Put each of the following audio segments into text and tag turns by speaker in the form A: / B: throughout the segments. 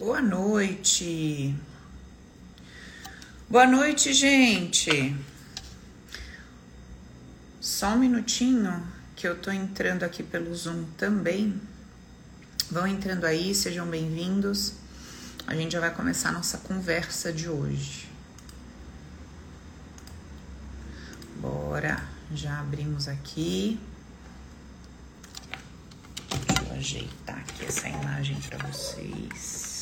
A: Boa noite. Boa noite, gente. Só um minutinho que eu tô entrando aqui pelo Zoom também. Vão entrando aí, sejam bem-vindos. A gente já vai começar a nossa conversa de hoje. Bora, já abrimos aqui. Deixa eu ajeitar aqui essa imagem para vocês.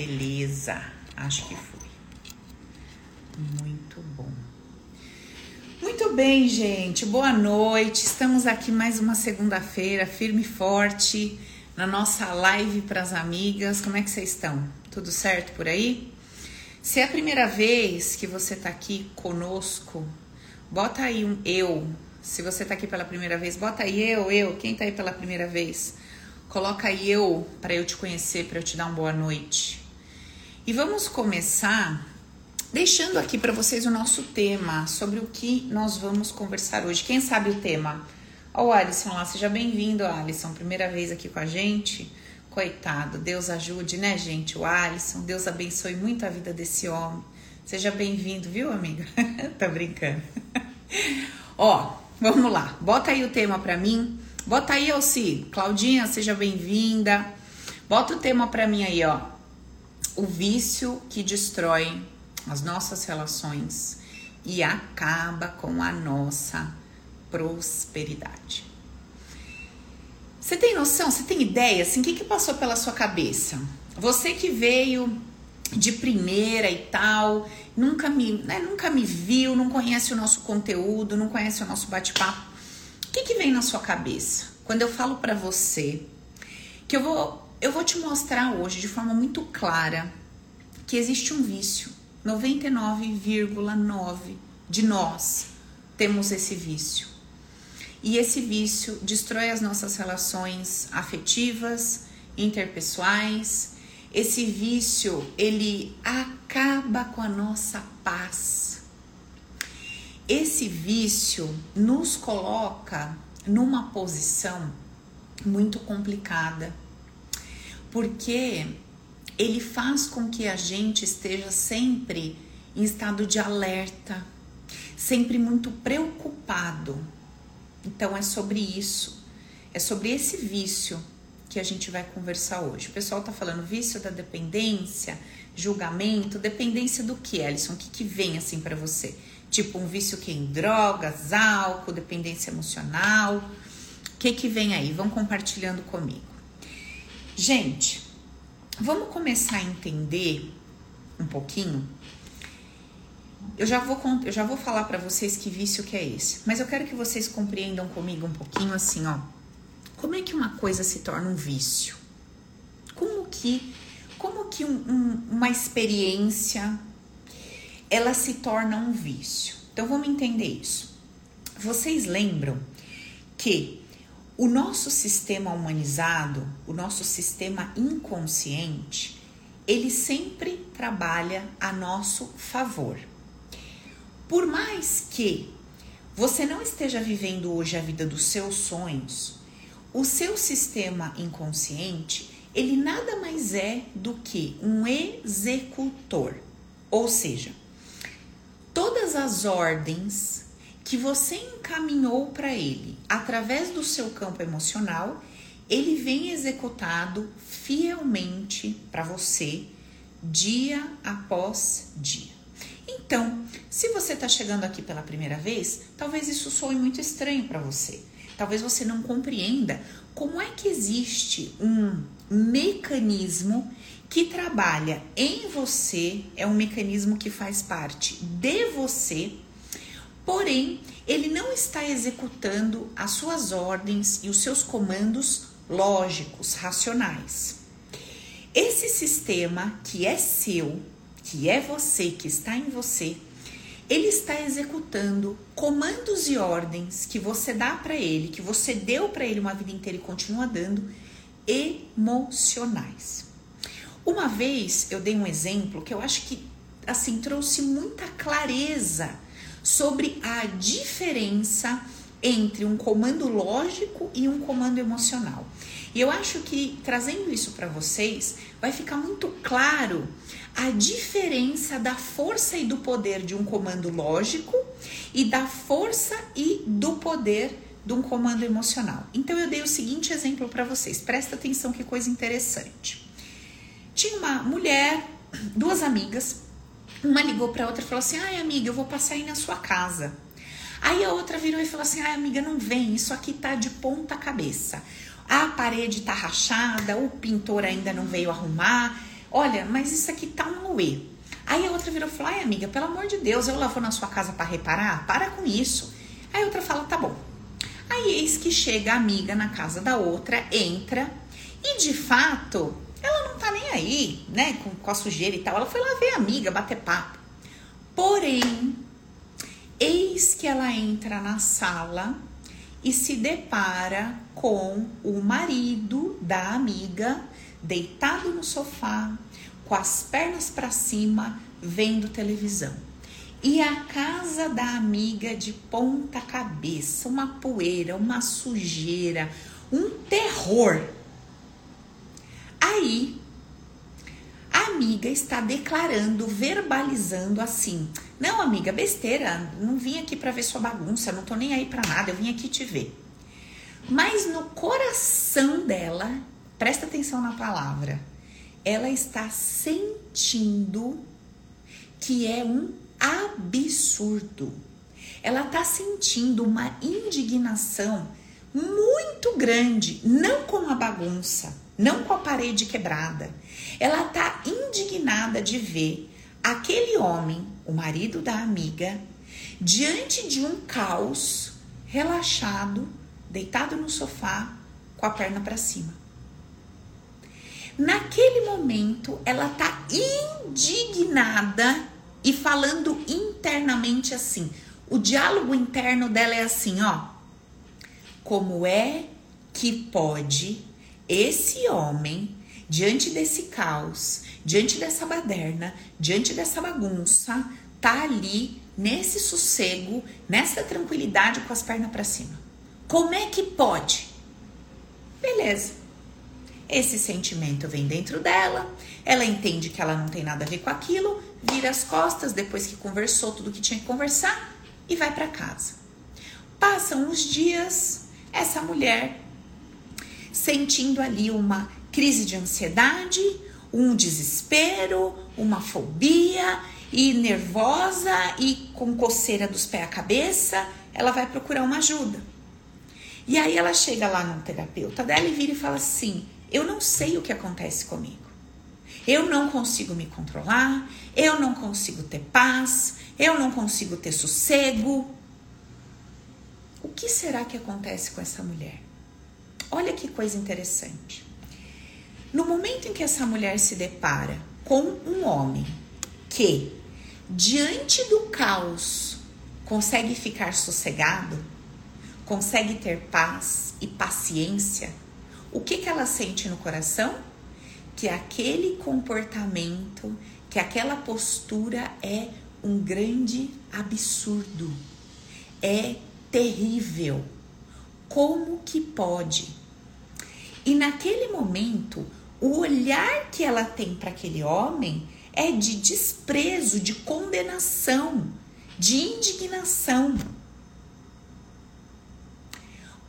A: Beleza, acho que foi. Muito bom. Muito bem, gente. Boa noite. Estamos aqui mais uma segunda-feira, firme e forte, na nossa live para as amigas. Como é que vocês estão? Tudo certo por aí? Se é a primeira vez que você está aqui conosco, bota aí um eu. Se você está aqui pela primeira vez, bota aí eu, eu. Quem está aí pela primeira vez? Coloca aí eu para eu te conhecer, para eu te dar uma boa noite. E vamos começar deixando aqui para vocês o nosso tema, sobre o que nós vamos conversar hoje. Quem sabe o tema? Ó, o Alisson lá, seja bem-vindo, Alisson, primeira vez aqui com a gente. Coitado, Deus ajude, né, gente? O Alisson, Deus abençoe muito a vida desse homem. Seja bem-vindo, viu, amiga? tá brincando. Ó, vamos lá. Bota aí o tema para mim. Bota aí, Alci. Claudinha, seja bem-vinda. Bota o tema para mim aí, ó o vício que destrói as nossas relações e acaba com a nossa prosperidade. Você tem noção? Você tem ideia? Assim, o que, que passou pela sua cabeça? Você que veio de primeira e tal, nunca me, né, nunca me viu, não conhece o nosso conteúdo, não conhece o nosso bate-papo. O que, que vem na sua cabeça quando eu falo para você que eu vou eu vou te mostrar hoje de forma muito clara que existe um vício. 99,9 de nós temos esse vício. E esse vício destrói as nossas relações afetivas, interpessoais. Esse vício, ele acaba com a nossa paz. Esse vício nos coloca numa posição muito complicada porque ele faz com que a gente esteja sempre em estado de alerta, sempre muito preocupado. Então é sobre isso, é sobre esse vício que a gente vai conversar hoje. O pessoal tá falando vício da dependência, julgamento, dependência do que, Ellison? O que, que vem assim para você? Tipo um vício que é em drogas, álcool, dependência emocional. O que que vem aí? Vão compartilhando comigo. Gente, vamos começar a entender um pouquinho. Eu já vou, eu já vou falar para vocês que vício que é esse, mas eu quero que vocês compreendam comigo um pouquinho assim, ó. Como é que uma coisa se torna um vício? Como que, como que um, um, uma experiência ela se torna um vício? Então vamos entender isso. Vocês lembram que o nosso sistema humanizado, o nosso sistema inconsciente, ele sempre trabalha a nosso favor. Por mais que você não esteja vivendo hoje a vida dos seus sonhos, o seu sistema inconsciente, ele nada mais é do que um executor. Ou seja, todas as ordens que você encaminhou para ele através do seu campo emocional, ele vem executado fielmente para você dia após dia. Então, se você está chegando aqui pela primeira vez, talvez isso soe muito estranho para você. Talvez você não compreenda como é que existe um mecanismo que trabalha em você, é um mecanismo que faz parte de você Porém, ele não está executando as suas ordens e os seus comandos lógicos, racionais. Esse sistema que é seu, que é você, que está em você, ele está executando comandos e ordens que você dá para ele, que você deu para ele uma vida inteira e continua dando, emocionais. Uma vez eu dei um exemplo que eu acho que assim trouxe muita clareza sobre a diferença entre um comando lógico e um comando emocional. E eu acho que trazendo isso para vocês, vai ficar muito claro a diferença da força e do poder de um comando lógico e da força e do poder de um comando emocional. Então eu dei o seguinte exemplo para vocês. Presta atenção que coisa interessante. Tinha uma mulher, duas amigas, uma ligou para outra e falou assim: "Ai, amiga, eu vou passar aí na sua casa". Aí a outra virou e falou assim: "Ai, amiga, não vem, isso aqui tá de ponta cabeça. A parede tá rachada, o pintor ainda não veio arrumar. Olha, mas isso aqui tá um uê". Aí a outra virou e falou: "Ai, amiga, pelo amor de Deus, eu lá vou na sua casa para reparar? Para com isso". Aí a outra fala: "Tá bom". Aí eis que chega a amiga na casa da outra, entra e de fato ela não tá nem aí, né, com, com a sujeira e tal. Ela foi lá ver a amiga, bater papo. Porém, eis que ela entra na sala e se depara com o marido da amiga deitado no sofá, com as pernas para cima, vendo televisão. E a casa da amiga de ponta cabeça, uma poeira, uma sujeira, um terror. Aí, a amiga está declarando, verbalizando assim: Não, amiga, besteira, não vim aqui para ver sua bagunça, não tô nem aí para nada, eu vim aqui te ver. Mas no coração dela, presta atenção na palavra, ela está sentindo que é um absurdo. Ela está sentindo uma indignação muito grande, não com a bagunça, não com a parede quebrada. Ela está indignada de ver aquele homem, o marido da amiga, diante de um caos, relaxado, deitado no sofá, com a perna para cima. Naquele momento, ela está indignada e falando internamente assim. O diálogo interno dela é assim, ó. Como é que pode esse homem, diante desse caos, diante dessa baderna, diante dessa bagunça, tá ali nesse sossego, nessa tranquilidade com as pernas para cima? Como é que pode? Beleza. Esse sentimento vem dentro dela, ela entende que ela não tem nada a ver com aquilo, vira as costas depois que conversou tudo que tinha que conversar e vai para casa. Passam os dias, essa mulher sentindo ali uma crise de ansiedade, um desespero, uma fobia e nervosa e com coceira dos pés à cabeça, ela vai procurar uma ajuda. E aí ela chega lá no terapeuta dela e vira e fala assim: "Eu não sei o que acontece comigo. Eu não consigo me controlar, eu não consigo ter paz, eu não consigo ter sossego. O que será que acontece com essa mulher? Olha que coisa interessante. No momento em que essa mulher se depara com um homem que, diante do caos, consegue ficar sossegado, consegue ter paz e paciência, o que, que ela sente no coração? que aquele comportamento, que aquela postura é um grande absurdo, é terrível. Como que pode? E naquele momento, o olhar que ela tem para aquele homem é de desprezo, de condenação, de indignação.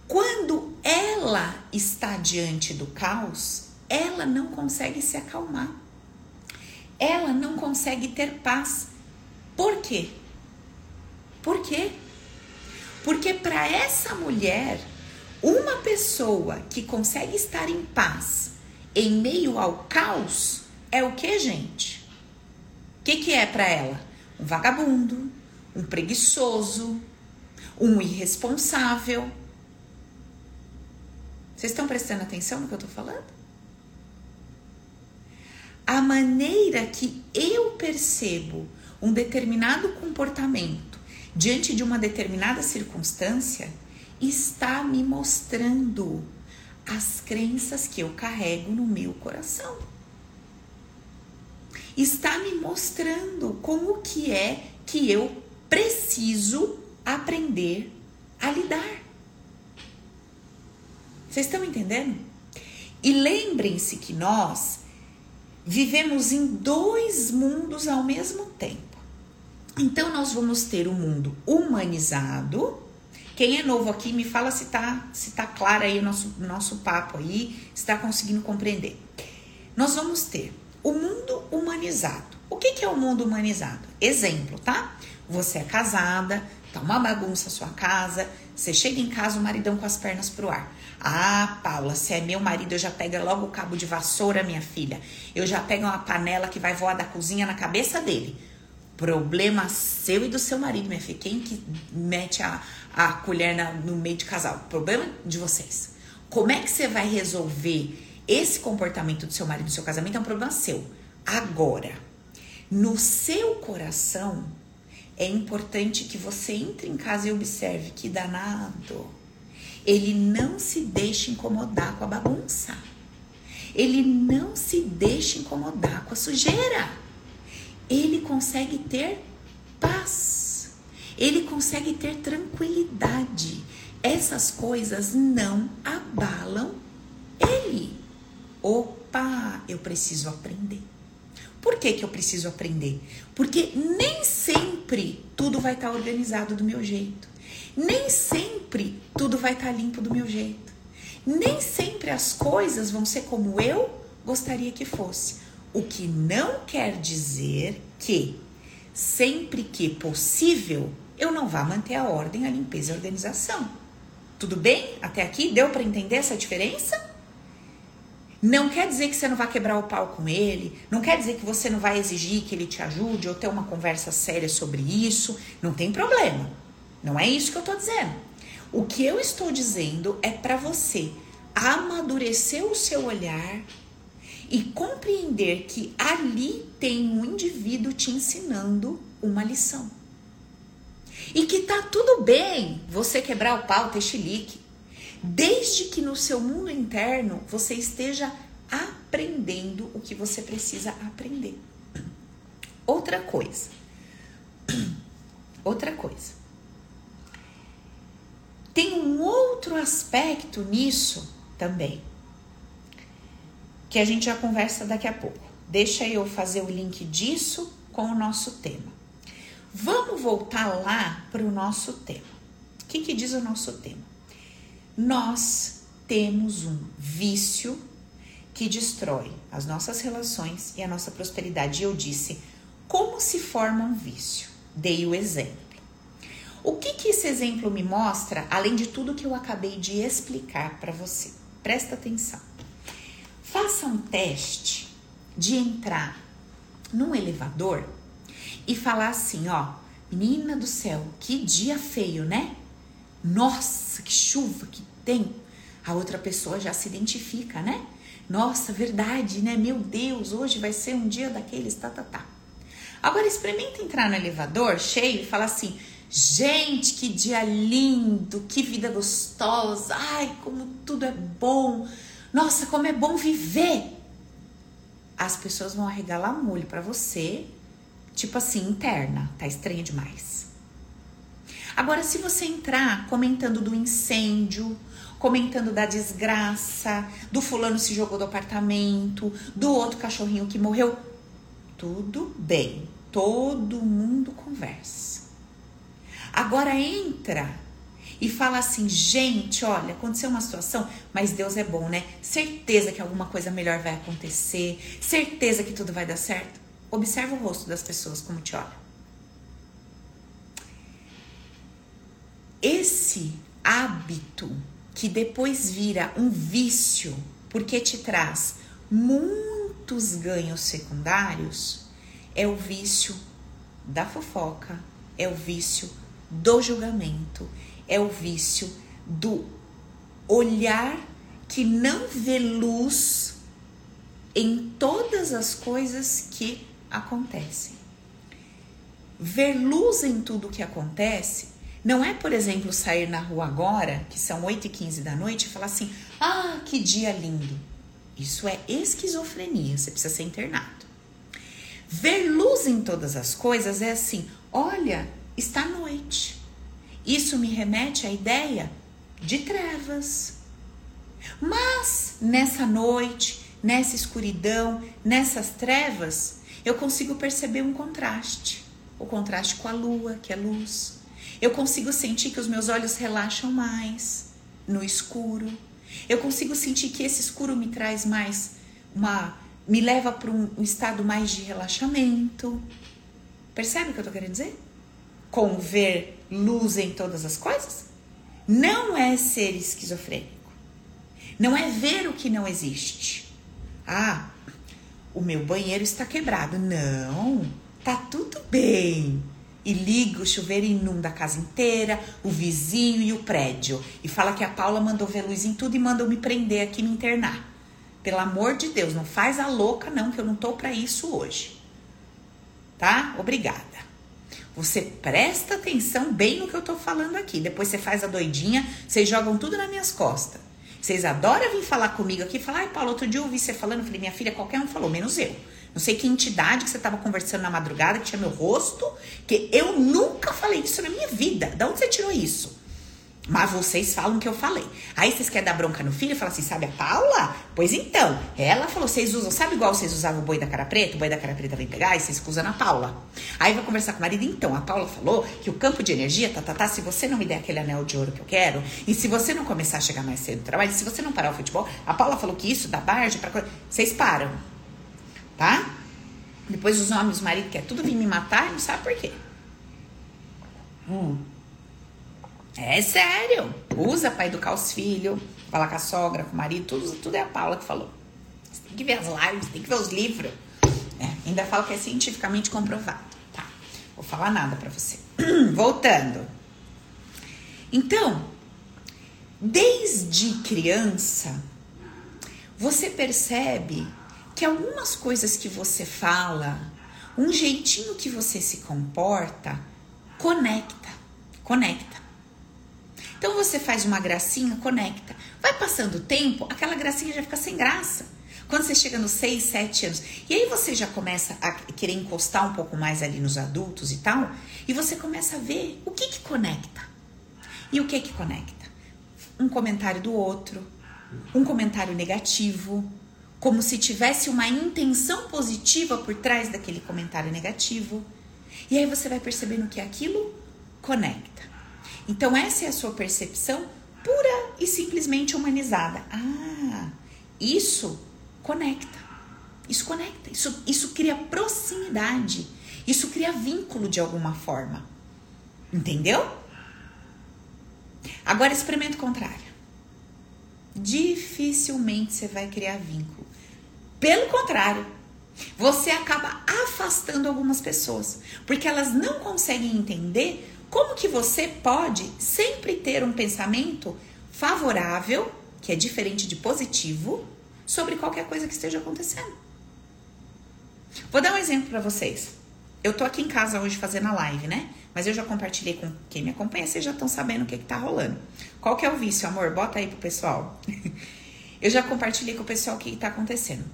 A: Quando ela está diante do caos, ela não consegue se acalmar. Ela não consegue ter paz. Por quê? Por quê? Porque para essa mulher, uma pessoa que consegue estar em paz em meio ao caos é o que, gente? O que, que é para ela? Um vagabundo, um preguiçoso, um irresponsável. Vocês estão prestando atenção no que eu tô falando? a maneira que eu percebo um determinado comportamento diante de uma determinada circunstância está me mostrando as crenças que eu carrego no meu coração. Está me mostrando como que é que eu preciso aprender a lidar. Vocês estão entendendo? E lembrem-se que nós vivemos em dois mundos ao mesmo tempo. Então nós vamos ter o um mundo humanizado. Quem é novo aqui me fala se tá se tá claro aí o nosso nosso papo aí, está conseguindo compreender. Nós vamos ter o mundo humanizado. O que, que é o mundo humanizado? Exemplo, tá? Você é casada, tá uma bagunça a sua casa, você chega em casa, o maridão com as pernas pro ar. Ah, Paula, se é meu marido, eu já pego logo o cabo de vassoura, minha filha. Eu já pego uma panela que vai voar da cozinha na cabeça dele. Problema seu e do seu marido, minha filha. Quem que mete a, a colher na, no meio de casal? Problema de vocês. Como é que você vai resolver esse comportamento do seu marido no seu casamento? É um problema seu. Agora, no seu coração, é importante que você entre em casa e observe que danado ele não se deixa incomodar com a bagunça. Ele não se deixa incomodar com a sujeira. Ele consegue ter paz. Ele consegue ter tranquilidade. Essas coisas não abalam ele. Opa, eu preciso aprender. Por que, que eu preciso aprender? Porque nem sempre tudo vai estar organizado do meu jeito. Nem sempre tudo vai estar tá limpo do meu jeito. Nem sempre as coisas vão ser como eu gostaria que fosse. O que não quer dizer que, sempre que possível, eu não vá manter a ordem, a limpeza e a organização. Tudo bem? Até aqui deu para entender essa diferença? Não quer dizer que você não vai quebrar o pau com ele, não quer dizer que você não vai exigir que ele te ajude ou ter uma conversa séria sobre isso, não tem problema. Não é isso que eu estou dizendo. O que eu estou dizendo é para você amadurecer o seu olhar e compreender que ali tem um indivíduo te ensinando uma lição. E que tá tudo bem você quebrar o pau, ter chilique, desde que no seu mundo interno você esteja aprendendo o que você precisa aprender. Outra coisa. Outra coisa. Tem um outro aspecto nisso também, que a gente já conversa daqui a pouco. Deixa eu fazer o link disso com o nosso tema. Vamos voltar lá para o nosso tema. O que, que diz o nosso tema? Nós temos um vício que destrói as nossas relações e a nossa prosperidade. E eu disse, como se forma um vício? Dei o exemplo. O que, que esse exemplo me mostra, além de tudo que eu acabei de explicar para você? Presta atenção. Faça um teste de entrar num elevador e falar assim, ó, menina do céu, que dia feio, né? Nossa, que chuva que tem. A outra pessoa já se identifica, né? Nossa, verdade, né? Meu Deus, hoje vai ser um dia daqueles, tá, tá, tá. Agora experimenta entrar no elevador cheio e falar assim: Gente, que dia lindo, que vida gostosa. Ai, como tudo é bom. Nossa, como é bom viver. As pessoas vão arregalar molho para você, tipo assim, interna, tá estranha demais. Agora, se você entrar comentando do incêndio, comentando da desgraça, do fulano se jogou do apartamento, do outro cachorrinho que morreu, tudo bem, todo mundo conversa. Agora entra e fala assim: gente, olha, aconteceu uma situação, mas Deus é bom, né? Certeza que alguma coisa melhor vai acontecer, certeza que tudo vai dar certo. Observa o rosto das pessoas como te olham. Esse hábito que depois vira um vício, porque te traz muitos ganhos secundários, é o vício da fofoca, é o vício do julgamento, é o vício do olhar que não vê luz em todas as coisas que acontecem. Ver luz em tudo que acontece não é, por exemplo, sair na rua agora, que são 8 e 15 da noite, e falar assim: ah, que dia lindo. Isso é esquizofrenia, você precisa ser internado. Ver luz em todas as coisas é assim: olha, está noite. Isso me remete à ideia de trevas. Mas nessa noite, nessa escuridão, nessas trevas, eu consigo perceber um contraste. O contraste com a lua, que é luz. Eu consigo sentir que os meus olhos relaxam mais no escuro. Eu consigo sentir que esse escuro me traz mais uma me leva para um, um estado mais de relaxamento. Percebe o que eu tô querendo dizer? Com ver luz em todas as coisas? Não é ser esquizofrênico. Não é ver o que não existe. Ah, o meu banheiro está quebrado. Não, tá tudo bem. E liga o chuveiro e inunda a casa inteira, o vizinho e o prédio. E fala que a Paula mandou ver luz em tudo e mandou me prender aqui, me internar. Pelo amor de Deus, não faz a louca não, que eu não tô para isso hoje. Tá? Obrigada. Você presta atenção bem no que eu tô falando aqui. Depois você faz a doidinha, vocês jogam tudo nas minhas costas. Vocês adoram vir falar comigo aqui, falar, ai Paulo, outro dia eu ouvi você falando, eu falei, minha filha, qualquer um falou, menos eu. Não sei que entidade que você estava conversando na madrugada, que tinha meu rosto, que eu nunca falei isso na minha vida. Da onde você tirou isso? Mas vocês falam que eu falei. Aí vocês querem dar bronca no filho e falam assim, sabe a Paula? Pois então, ela falou, vocês usam, sabe igual vocês usavam o boi da cara preta? O boi da cara preta vem pegar e vocês usam na Paula. Aí vai conversar com o marido, então, a Paula falou que o campo de energia, tá, tá, tá, se você não me der aquele anel de ouro que eu quero, e se você não começar a chegar mais cedo no trabalho, se você não parar o futebol, a Paula falou que isso dá barge coisa. Vocês param, tá? Depois os homens, o marido quer tudo vir me matar e não sabe por quê. Hum. É sério. Usa para educar os filhos, falar com a sogra, com o marido, tudo, tudo é a Paula que falou. Você tem que ver as lives, tem que ver os livros. É, ainda falo que é cientificamente comprovado. Tá. Vou falar nada para você. Voltando. Então, desde criança, você percebe que algumas coisas que você fala, um jeitinho que você se comporta, conecta, conecta. Então você faz uma gracinha, conecta. Vai passando o tempo, aquela gracinha já fica sem graça. Quando você chega nos 6, 7 anos. E aí você já começa a querer encostar um pouco mais ali nos adultos e tal. E você começa a ver o que que conecta. E o que que conecta? Um comentário do outro, um comentário negativo, como se tivesse uma intenção positiva por trás daquele comentário negativo. E aí você vai percebendo que aquilo conecta. Então, essa é a sua percepção pura e simplesmente humanizada. Ah, isso conecta. Isso conecta. Isso, isso cria proximidade. Isso cria vínculo de alguma forma. Entendeu? Agora experimenta o contrário. Dificilmente você vai criar vínculo. Pelo contrário, você acaba afastando algumas pessoas, porque elas não conseguem entender como que você pode sempre ter um pensamento favorável, que é diferente de positivo, sobre qualquer coisa que esteja acontecendo? Vou dar um exemplo para vocês. Eu tô aqui em casa hoje fazendo a live, né? Mas eu já compartilhei com quem me acompanha, vocês já estão sabendo o que, que tá rolando. Qual que é o vício, amor? Bota aí pro pessoal. eu já compartilhei com o pessoal o que, que tá acontecendo.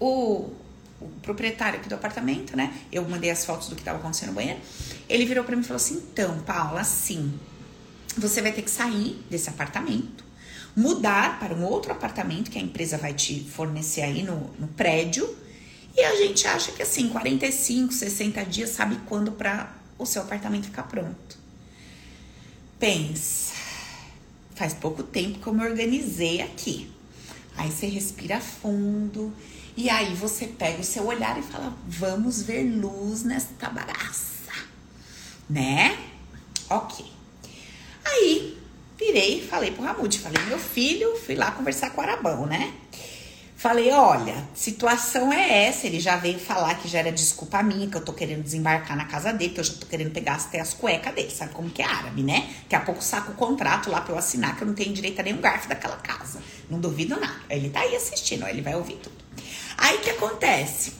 A: O, o proprietário aqui do apartamento, né? Eu mandei as fotos do que estava acontecendo no banheiro. Ele virou para mim e falou assim: então, Paula, assim, você vai ter que sair desse apartamento, mudar para um outro apartamento que a empresa vai te fornecer aí no, no prédio. E a gente acha que assim, 45, 60 dias, sabe quando para o seu apartamento ficar pronto. Pensa, faz pouco tempo que eu me organizei aqui. Aí você respira fundo e aí você pega o seu olhar e fala: vamos ver luz nesta bagaça, né? Ok. Aí virei falei pro Ramute, falei, meu filho, fui lá conversar com o Arabão, né? Falei, olha, situação é essa. Ele já veio falar que já era desculpa minha, que eu tô querendo desembarcar na casa dele, que eu já tô querendo pegar até as cuecas dele. Sabe como que é árabe, né? Daqui a pouco saca o contrato lá pra eu assinar, que eu não tenho direito a nenhum garfo daquela casa. Não duvido nada. Ele tá aí assistindo, ele vai ouvir tudo. Aí que acontece?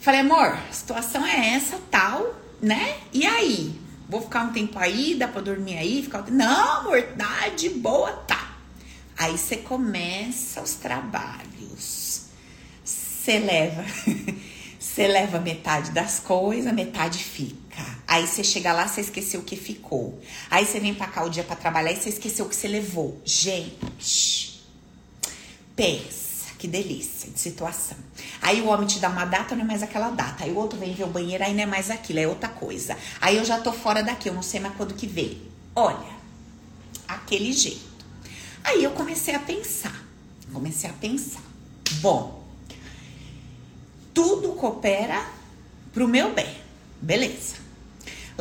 A: Falei, amor, a situação é essa, tal, né? E aí? Vou ficar um tempo aí, dá pra dormir aí? Ficar... Não, amor, tá de boa, tá. Aí você começa os trabalhos. Você leva, você leva metade das coisas, metade fica. Aí você chega lá, você esqueceu o que ficou. Aí você vem pra cá o dia pra trabalhar e você esqueceu o que você levou. Gente, pensa, que delícia de situação. Aí o homem te dá uma data, não é mais aquela data. Aí o outro vem ver o banheiro, aí não é mais aquilo, é outra coisa. Aí eu já tô fora daqui, eu não sei mais quando que vem. Olha, aquele jeito. Aí eu comecei a pensar. Comecei a pensar. Bom, tudo coopera pro meu bem. Beleza.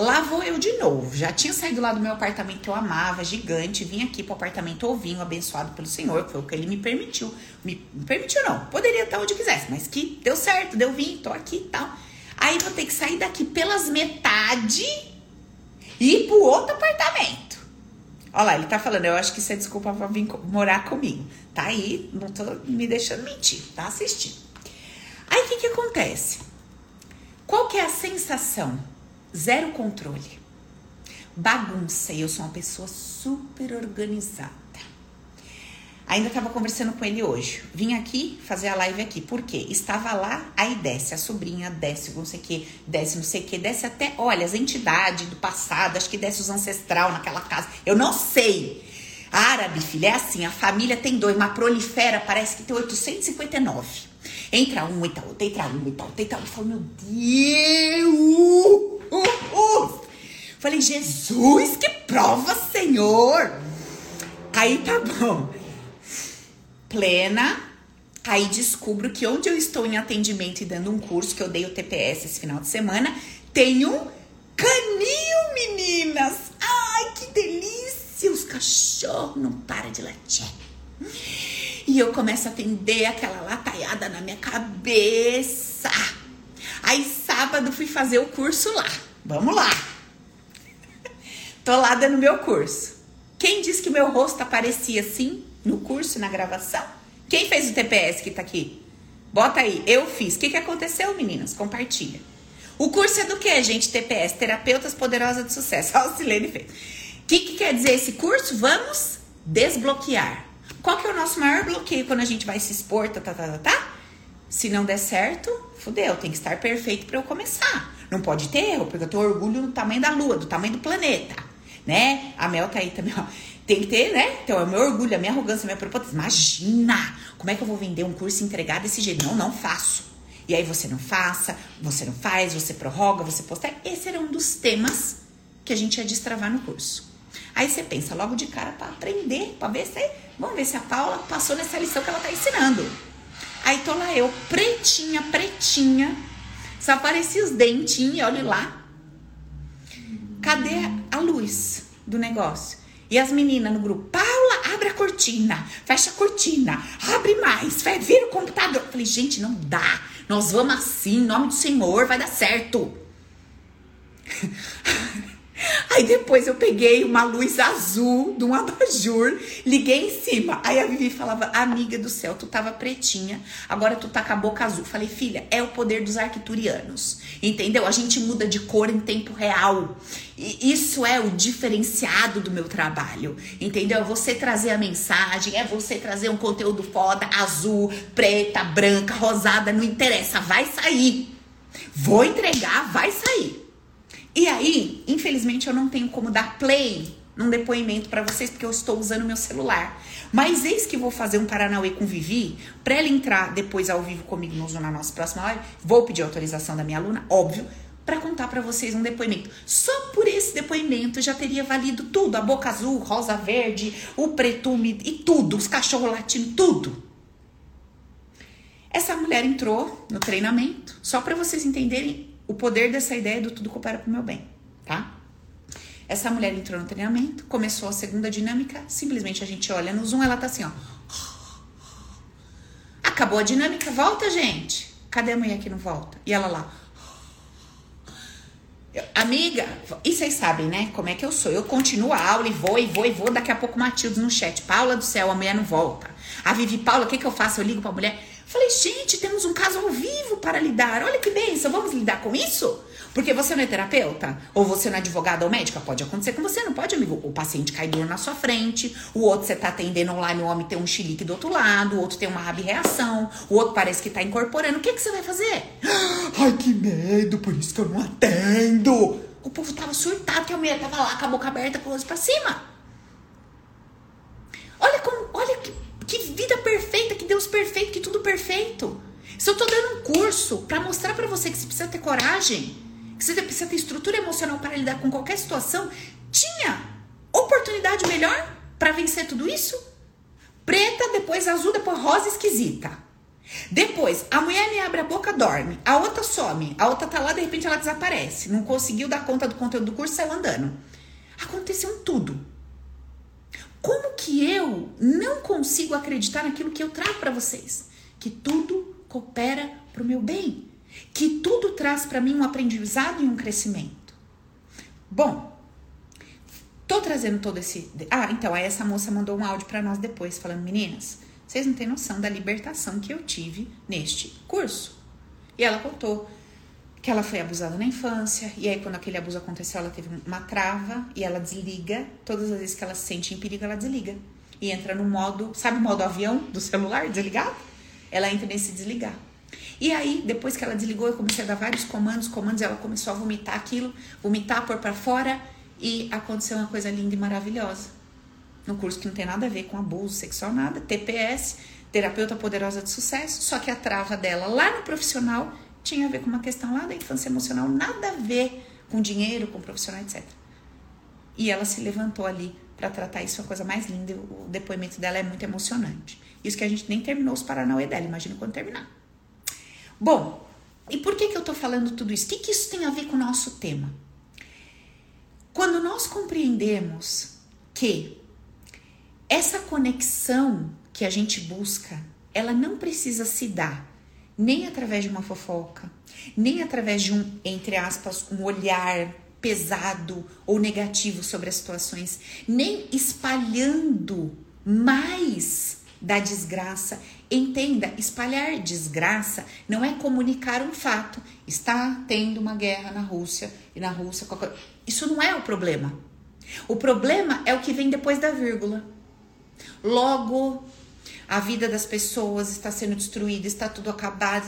A: Lá vou eu de novo. Já tinha saído lá do meu apartamento que eu amava, gigante. Vim aqui pro apartamento ovinho, abençoado pelo Senhor. Foi o que ele me permitiu. Me, me permitiu, não. Poderia estar onde quisesse, mas que deu certo, deu vim, tô aqui e tal. Aí vou ter que sair daqui pelas metade e ir pro outro apartamento. Olha lá, ele tá falando, eu acho que isso é desculpa pra vir morar comigo. Tá aí, não tô me deixando mentir, tá assistindo. Aí o que que acontece? Qual que é a sensação? Zero controle. Bagunça. E eu sou uma pessoa super organizada. Ainda estava conversando com ele hoje. Vim aqui fazer a live aqui. Por quê? Estava lá, aí desce a sobrinha, desce não sei o que, desce não sei o que, desce até, olha, as entidades do passado, acho que desce os ancestral naquela casa. Eu não sei. Árabe, filha, é assim, a família tem dois, mas prolifera, parece que tem 859. Entra um e tal, outro, entra um e tal, outro, entra um. Eu falo, meu Deus! Uh, uh. Falei, Jesus, que prova, Senhor! Aí tá bom. Plena. Aí descubro que onde eu estou em atendimento e dando um curso, que eu dei o TPS esse final de semana, tem um canil, meninas! Ai, que delícia! Os cachorros não param de latir. E eu começo a atender aquela lataiada na minha cabeça. Aí sábado fui fazer o curso lá. Vamos lá. Tô lá dando meu curso. Quem disse que meu rosto aparecia assim no curso, na gravação? Quem fez o TPS que tá aqui? Bota aí, eu fiz. O que, que aconteceu, meninas? Compartilha. O curso é do que, gente? TPS, Terapeutas Poderosas de Sucesso. Olha o Silene fez. O que, que quer dizer esse curso? Vamos desbloquear. Qual que é o nosso maior bloqueio quando a gente vai se expor, tá, tá, tá, tá, tá? Se não der certo, fudeu, tem que estar perfeito para eu começar. Não pode ter erro, porque eu tenho orgulho do tamanho da lua, do tamanho do planeta, né? A Mel tá aí também, ó. Tem que ter, né? Então é o meu orgulho, a minha arrogância, a minha prepotência. Imagina! Como é que eu vou vender um curso e entregar desse jeito? Não, não faço. E aí você não faça, você não faz, você prorroga, você posta. Esse era um dos temas que a gente ia destravar no curso. Aí você pensa logo de cara para aprender, para ver se. Vamos ver se a Paula passou nessa lição que ela tá ensinando. Aí tô lá eu, pretinha, pretinha. Só aparecia os dentinhos, olha lá. Cadê a luz do negócio? E as meninas no grupo, Paula, abre a cortina, fecha a cortina, abre mais, vai, vira o computador. Eu falei, gente, não dá. Nós vamos assim, em nome do Senhor, vai dar certo. Aí depois eu peguei uma luz azul de um abajur, liguei em cima. Aí a Vivi falava: Amiga do céu, tu tava pretinha, agora tu tá com a boca azul. Falei, filha, é o poder dos arquiturianos. Entendeu? A gente muda de cor em tempo real. E isso é o diferenciado do meu trabalho. Entendeu? É você trazer a mensagem, é você trazer um conteúdo foda, azul, preta, branca, rosada, não interessa, vai sair. Vou entregar, vai sair. E aí, infelizmente, eu não tenho como dar play num depoimento para vocês porque eu estou usando meu celular. Mas eis que vou fazer um Paranauê com Vivi, para ela entrar depois ao vivo comigo no, na nossa próxima live. Vou pedir autorização da minha aluna, óbvio, para contar para vocês um depoimento. Só por esse depoimento já teria valido tudo: a boca azul, rosa verde, o pretume e tudo, os cachorros latindo, tudo. Essa mulher entrou no treinamento, só para vocês entenderem o poder dessa ideia do tudo coopera pro meu bem, tá? Essa mulher entrou no treinamento, começou a segunda dinâmica, simplesmente a gente olha no Zoom, ela tá assim, ó. Acabou a dinâmica, volta, gente. Cadê a mulher que não volta? E ela lá. Amiga, e vocês sabem, né? Como é que eu sou? Eu continuo a aula e vou, e vou, e vou. Daqui a pouco Matilde no chat. Paula do céu, a mulher não volta. A Vivi, Paula, o que, que eu faço? Eu ligo pra mulher. Falei, gente, temos um caso ao vivo para lidar. Olha que benção, vamos lidar com isso? Porque você não é terapeuta? Ou você não é advogada ou médica? Pode acontecer com você, não pode, amigo? O paciente cai dor na sua frente, o outro você tá atendendo online, o homem tem um chilique do outro lado, o outro tem uma reação, o outro parece que tá incorporando. O que, que você vai fazer? Ai, que medo, por isso que eu não atendo. O povo tava surtado que a mulher tava lá com a boca aberta, com os pra cima. Olha como, olha que, que vida perfeita, que Deus perfeito, que tudo perfeito. Se eu tô dando um curso para mostrar para você que você precisa ter coragem, que você precisa ter estrutura emocional para lidar com qualquer situação, tinha oportunidade melhor para vencer tudo isso? Preta, depois azul, depois rosa esquisita. Depois, a mulher me abre a boca, dorme. A outra some. A outra tá lá, de repente ela desaparece. Não conseguiu dar conta do conteúdo do curso, saiu andando. Aconteceu tudo. Como que eu não consigo acreditar naquilo que eu trago para vocês? Que tudo coopera para o meu bem. Que tudo traz para mim um aprendizado e um crescimento. Bom, tô trazendo todo esse. Ah, então, aí essa moça mandou um áudio para nós depois, falando: meninas vocês não têm noção da libertação que eu tive neste curso. E ela contou que ela foi abusada na infância, e aí quando aquele abuso aconteceu, ela teve uma trava e ela desliga. Todas as vezes que ela se sente em perigo, ela desliga. E entra no modo, sabe o modo avião do celular, desligado? Ela entra nesse desligar. E aí, depois que ela desligou, eu comecei a dar vários comandos, comandos, ela começou a vomitar aquilo, vomitar, pôr para fora, e aconteceu uma coisa linda e maravilhosa no curso que não tem nada a ver com abuso sexual, nada, TPS, terapeuta poderosa de sucesso, só que a trava dela lá no profissional tinha a ver com uma questão lá da infância emocional, nada a ver com dinheiro, com profissional, etc. E ela se levantou ali para tratar isso, a coisa mais linda, o depoimento dela é muito emocionante. Isso que a gente nem terminou os paranauê dela, imagina quando terminar. Bom, e por que, que eu tô falando tudo isso? O que, que isso tem a ver com o nosso tema? Quando nós compreendemos que essa conexão que a gente busca, ela não precisa se dar nem através de uma fofoca, nem através de um, entre aspas, um olhar pesado ou negativo sobre as situações, nem espalhando mais da desgraça. Entenda, espalhar desgraça não é comunicar um fato. Está tendo uma guerra na Rússia e na Rússia. Isso não é o problema. O problema é o que vem depois da vírgula. Logo, a vida das pessoas está sendo destruída, está tudo acabado.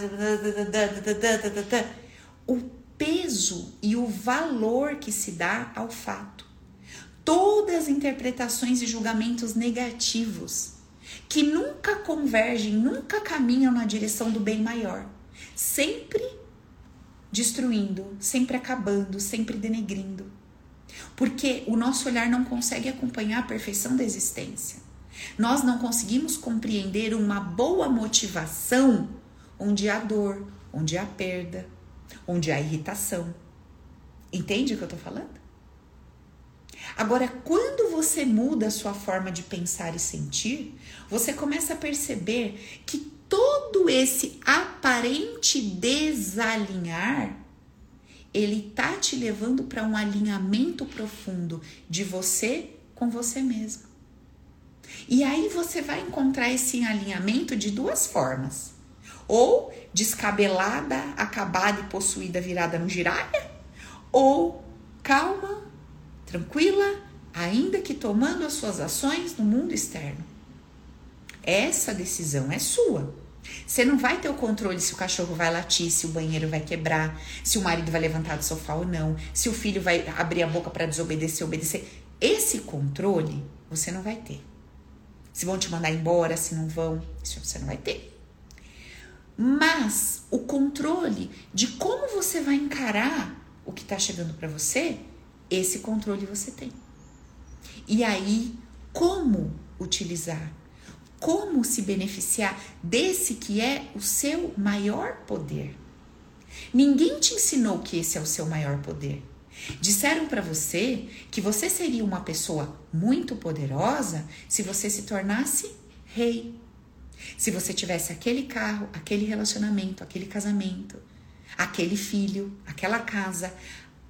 A: O peso e o valor que se dá ao fato. Todas as interpretações e julgamentos negativos que nunca convergem, nunca caminham na direção do bem maior, sempre destruindo, sempre acabando, sempre denegrindo. Porque o nosso olhar não consegue acompanhar a perfeição da existência. Nós não conseguimos compreender uma boa motivação onde há dor, onde há perda, onde há irritação. Entende o que eu tô falando? Agora, quando você muda a sua forma de pensar e sentir, você começa a perceber que todo esse aparente desalinhar ele tá te levando para um alinhamento profundo de você com você mesmo. E aí você vai encontrar esse alinhamento de duas formas. Ou descabelada, acabada e possuída virada no giraia, ou calma, tranquila, ainda que tomando as suas ações no mundo externo. Essa decisão é sua. Você não vai ter o controle se o cachorro vai latir, se o banheiro vai quebrar, se o marido vai levantar do sofá ou não, se o filho vai abrir a boca para desobedecer, obedecer. Esse controle você não vai ter se vão te mandar embora, se não vão, isso você não vai ter. Mas o controle de como você vai encarar o que está chegando para você, esse controle você tem. E aí, como utilizar? Como se beneficiar desse que é o seu maior poder? Ninguém te ensinou que esse é o seu maior poder. Disseram para você que você seria uma pessoa muito poderosa se você se tornasse rei. Se você tivesse aquele carro, aquele relacionamento, aquele casamento, aquele filho, aquela casa.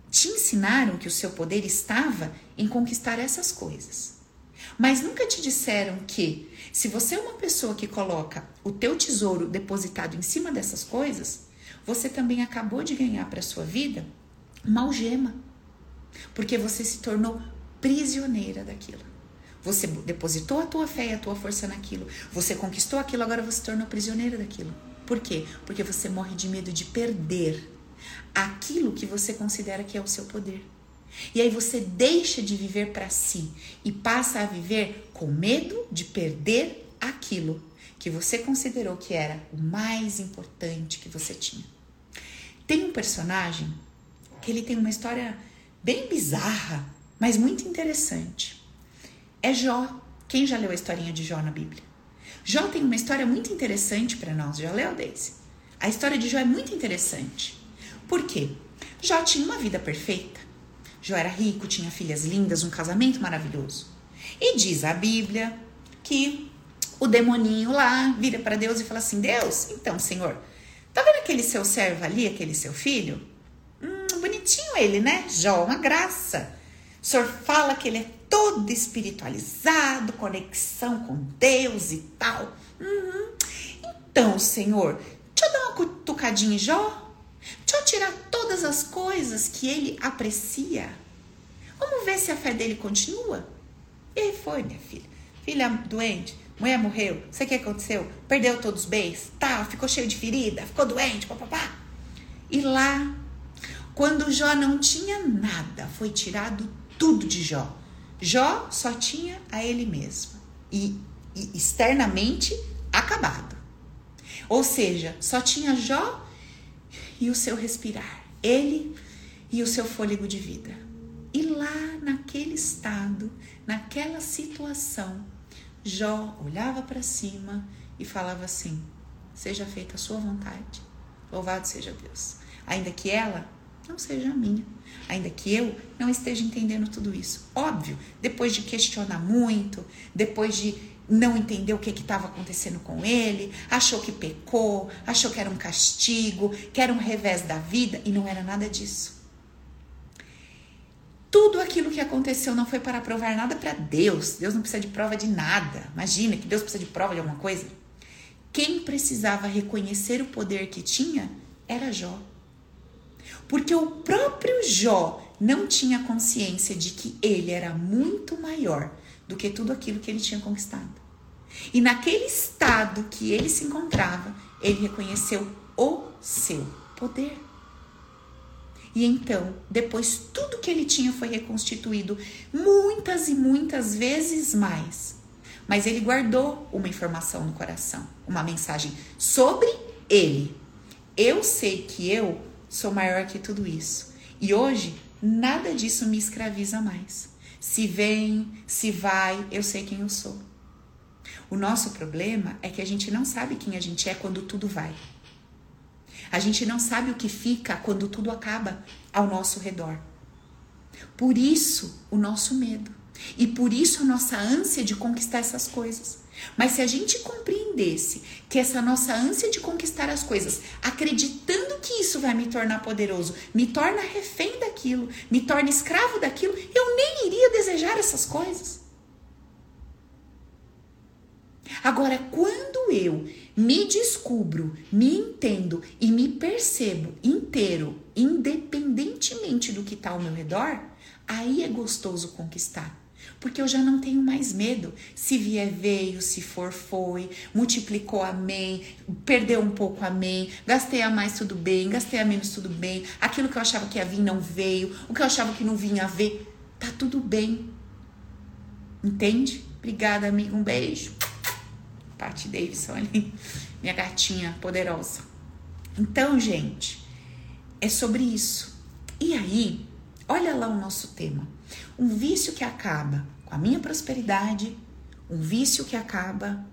A: Te ensinaram que o seu poder estava em conquistar essas coisas. Mas nunca te disseram que se você é uma pessoa que coloca o teu tesouro depositado em cima dessas coisas, você também acabou de ganhar para sua vida uma algema. Porque você se tornou prisioneira daquilo. Você depositou a tua fé e a tua força naquilo. Você conquistou aquilo, agora você se tornou prisioneira daquilo. Por quê? Porque você morre de medo de perder. aquilo que você considera que é o seu poder. E aí você deixa de viver para si e passa a viver com medo de perder aquilo que você considerou que era o mais importante que você tinha. Tem um personagem que ele tem uma história bem bizarra, mas muito interessante. É Jó. Quem já leu a historinha de Jó na Bíblia? Jó tem uma história muito interessante para nós. Já leu, Daisy? A história de Jó é muito interessante. Por quê? Jó tinha uma vida perfeita. Jó era rico, tinha filhas lindas, um casamento maravilhoso. E diz a Bíblia que o demoninho lá vira para Deus e fala assim: Deus, então, Senhor, tá vendo aquele seu servo ali, aquele seu filho? Bonitinho ele, né? Jó, uma graça. O senhor fala que ele é todo espiritualizado, conexão com Deus e tal. Uhum. Então, Senhor, deixa eu dar uma cutucadinha em Jó. Deixa eu tirar todas as coisas que ele aprecia. Vamos ver se a fé dele continua. E foi, minha filha. Filha doente, mulher morreu, sei o que aconteceu? Perdeu todos os bens, tá, ficou cheio de ferida, ficou doente, papapá. E lá, quando Jó não tinha nada, foi tirado tudo de Jó. Jó só tinha a ele mesmo e, e externamente acabado. Ou seja, só tinha Jó e o seu respirar, ele e o seu fôlego de vida. E lá naquele estado, naquela situação, Jó olhava para cima e falava assim: Seja feita a sua vontade, louvado seja Deus. Ainda que ela não seja a minha, ainda que eu não esteja entendendo tudo isso. Óbvio, depois de questionar muito, depois de não entender o que estava acontecendo com ele, achou que pecou, achou que era um castigo, que era um revés da vida, e não era nada disso. Tudo aquilo que aconteceu não foi para provar nada para Deus. Deus não precisa de prova de nada. Imagina que Deus precisa de prova de alguma coisa. Quem precisava reconhecer o poder que tinha era Jó. Porque o próprio Jó não tinha consciência de que ele era muito maior do que tudo aquilo que ele tinha conquistado. E naquele estado que ele se encontrava, ele reconheceu o seu poder. E então, depois, tudo que ele tinha foi reconstituído muitas e muitas vezes mais. Mas ele guardou uma informação no coração, uma mensagem sobre ele. Eu sei que eu sou maior que tudo isso. E hoje, nada disso me escraviza mais. Se vem, se vai, eu sei quem eu sou. O nosso problema é que a gente não sabe quem a gente é quando tudo vai. A gente não sabe o que fica quando tudo acaba ao nosso redor. Por isso, o nosso medo. E por isso a nossa ânsia de conquistar essas coisas. Mas se a gente compreendesse que essa nossa ânsia de conquistar as coisas, acreditando que isso vai me tornar poderoso, me torna refém daquilo, me torna escravo daquilo, eu nem iria desejar essas coisas. Agora, quando eu me descubro, me entendo e me percebo inteiro, independentemente do que está ao meu redor, aí é gostoso conquistar. Porque eu já não tenho mais medo. Se vier, veio, se for, foi, multiplicou, amém, perdeu um pouco, amém, gastei a mais, tudo bem, gastei a menos, tudo bem, aquilo que eu achava que ia vir não veio, o que eu achava que não vinha a ver, tá tudo bem. Entende? Obrigada, amigo, um beijo. Paty Davidson ali, minha gatinha poderosa. Então, gente, é sobre isso. E aí, olha lá o nosso tema. Um vício que acaba a minha prosperidade, um vício que acaba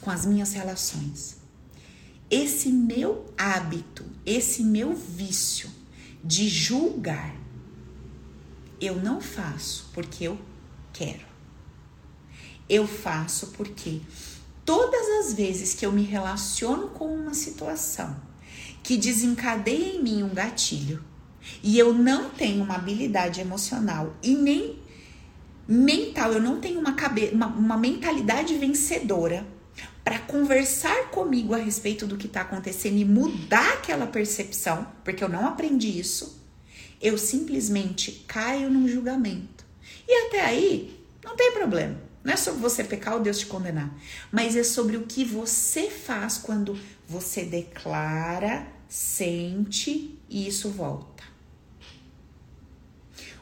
A: com as minhas relações. Esse meu hábito, esse meu vício de julgar, eu não faço porque eu quero. Eu faço porque todas as vezes que eu me relaciono com uma situação que desencadeia em mim um gatilho e eu não tenho uma habilidade emocional e nem mental, eu não tenho uma, cabe uma, uma mentalidade vencedora para conversar comigo a respeito do que está acontecendo e mudar aquela percepção, porque eu não aprendi isso, eu simplesmente caio num julgamento. E até aí, não tem problema. Não é sobre você pecar ou Deus te condenar, mas é sobre o que você faz quando você declara, sente e isso volta.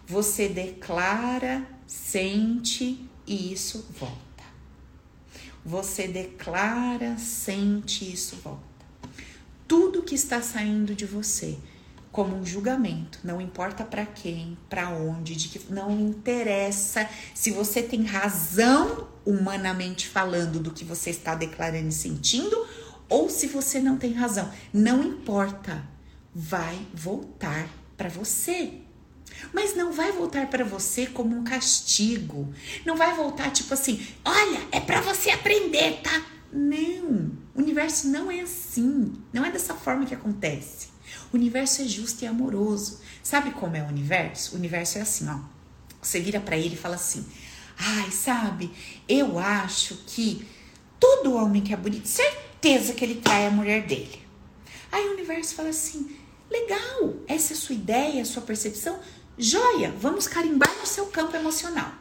A: Você declara, sente e isso volta. Você declara, sente e isso volta. Tudo que está saindo de você como um julgamento, não importa para quem, para onde, de que não interessa se você tem razão humanamente falando do que você está declarando e sentindo ou se você não tem razão, não importa, vai voltar para você. Mas não vai voltar para você como um castigo. Não vai voltar tipo assim, olha, é para você aprender, tá? Não, o universo não é assim. Não é dessa forma que acontece. O universo é justo e amoroso. Sabe como é o universo? O universo é assim, ó. Você vira para ele e fala assim: "Ai, sabe? Eu acho que todo homem que é bonito, certeza que ele trai a mulher dele". Aí o universo fala assim: "Legal, essa é a sua ideia, a sua percepção. Joia, vamos carimbar no seu campo emocional".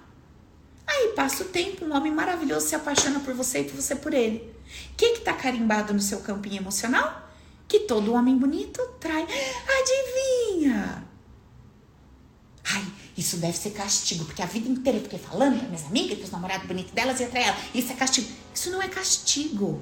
A: Aí passa o tempo, um homem maravilhoso se apaixona por você e você por ele. O que está carimbado no seu campinho emocional? que todo homem bonito trai. Adivinha? Ai, isso deve ser castigo, porque a vida inteira eu fiquei falando para minhas amigas que os namorados bonitos delas iam trair ela. Isso é castigo. Isso não é castigo.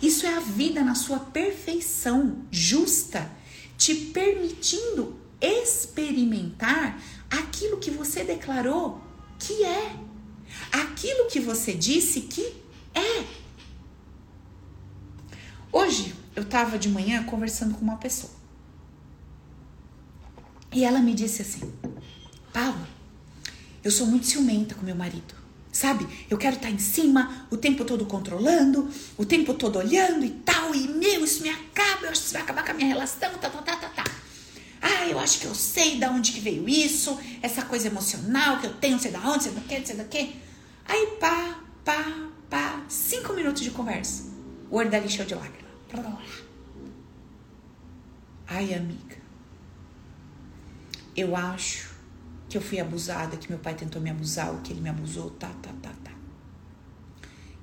A: Isso é a vida na sua perfeição justa, te permitindo experimentar aquilo que você declarou que é, aquilo que você disse que é. Hoje, eu estava de manhã conversando com uma pessoa. E ela me disse assim: Paula, eu sou muito ciumenta com meu marido. Sabe? Eu quero estar tá em cima, o tempo todo controlando, o tempo todo olhando e tal. E meu, isso me acaba. Eu acho que isso vai acabar com a minha relação. Tá, tá, tá, tá, tá. Ah, eu acho que eu sei da onde que veio isso, essa coisa emocional que eu tenho, sei da onde, sei do que, sei do que. Aí pá, pá, pá, cinco minutos de conversa. O olho dela encheu de lágrimas. Ai, amiga, eu acho que eu fui abusada, que meu pai tentou me abusar, ou que ele me abusou, tá, tá, tá, tá.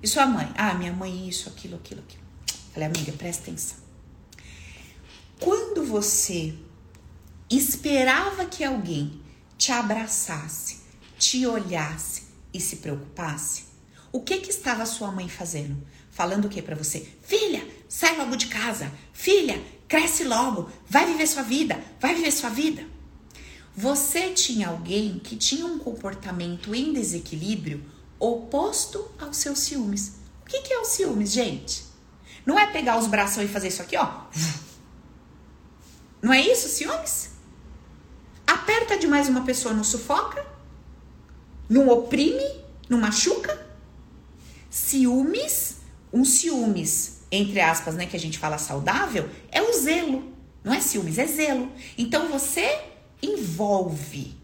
A: E sua mãe? Ah, minha mãe, isso, aquilo, aquilo, aquilo. Falei, amiga, presta atenção. Quando você esperava que alguém te abraçasse, te olhasse e se preocupasse, o que que estava sua mãe fazendo? Falando o que para você? Filha, sai logo de casa. Filha, cresce logo. Vai viver sua vida. Vai viver sua vida. Você tinha alguém que tinha um comportamento em desequilíbrio oposto aos seus ciúmes. O que, que é o ciúmes, gente? Não é pegar os braços e fazer isso aqui, ó. Não é isso, ciúmes? Aperta demais uma pessoa, não sufoca? Não oprime? Não machuca? Ciúmes um ciúmes, entre aspas, né, que a gente fala saudável, é o zelo. Não é ciúmes, é zelo. Então você envolve.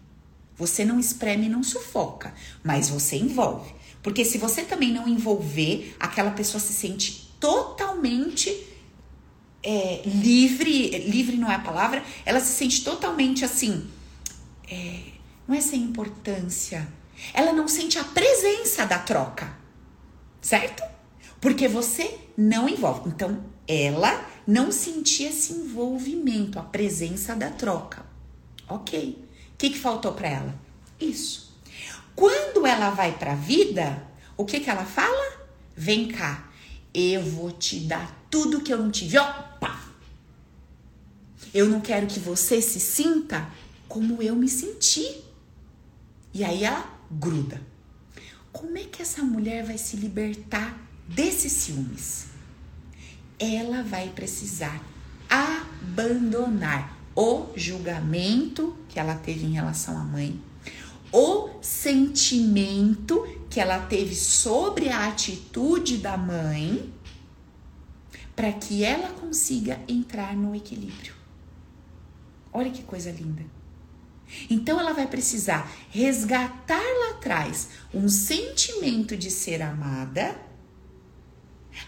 A: Você não espreme, não sufoca, mas você envolve. Porque se você também não envolver, aquela pessoa se sente totalmente é, livre. Livre não é a palavra, ela se sente totalmente assim. É, não é sem importância. Ela não sente a presença da troca, certo? Porque você não envolve. Então, ela não sentia esse envolvimento, a presença da troca. Ok. O que, que faltou para ela? Isso. Quando ela vai para a vida, o que, que ela fala? Vem cá, eu vou te dar tudo que eu não tive. Opa! Eu não quero que você se sinta como eu me senti. E aí ela gruda. Como é que essa mulher vai se libertar desses ciúmes, ela vai precisar abandonar o julgamento que ela teve em relação à mãe, o sentimento que ela teve sobre a atitude da mãe, para que ela consiga entrar no equilíbrio. Olha que coisa linda. Então ela vai precisar resgatar lá atrás um sentimento de ser amada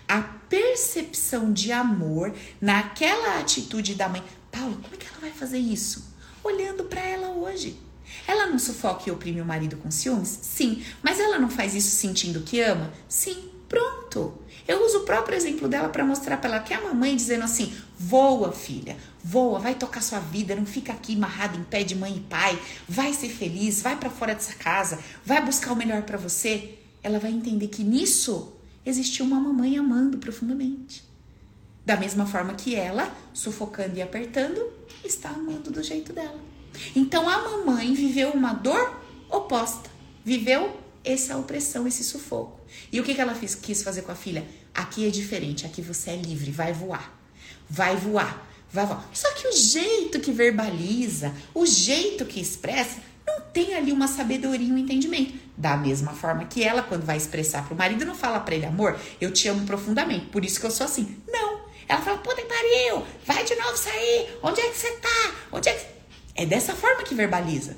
A: a percepção de amor naquela atitude da mãe. Paula, como é que ela vai fazer isso? Olhando para ela hoje. Ela não sufoca e oprime o marido com ciúmes? Sim. Mas ela não faz isso sentindo que ama? Sim. Pronto. Eu uso o próprio exemplo dela para mostrar para ela que é a mamãe dizendo assim: voa, filha, voa, vai tocar sua vida, não fica aqui amarrada em pé de mãe e pai, vai ser feliz, vai para fora dessa casa, vai buscar o melhor para você. Ela vai entender que nisso existiu uma mamãe amando profundamente. Da mesma forma que ela, sufocando e apertando, está amando do jeito dela. Então a mamãe viveu uma dor oposta, viveu essa opressão, esse sufoco. E o que, que ela quis fazer com a filha? Aqui é diferente, aqui você é livre, vai voar. Vai voar, vai voar. Só que o jeito que verbaliza, o jeito que expressa, não tem ali uma sabedoria um entendimento. Da mesma forma que ela, quando vai expressar para o marido, não fala para ele, amor, eu te amo profundamente, por isso que eu sou assim. Não. Ela fala, puta que pariu, vai de novo sair, onde é que você tá? Onde é que... É dessa forma que verbaliza.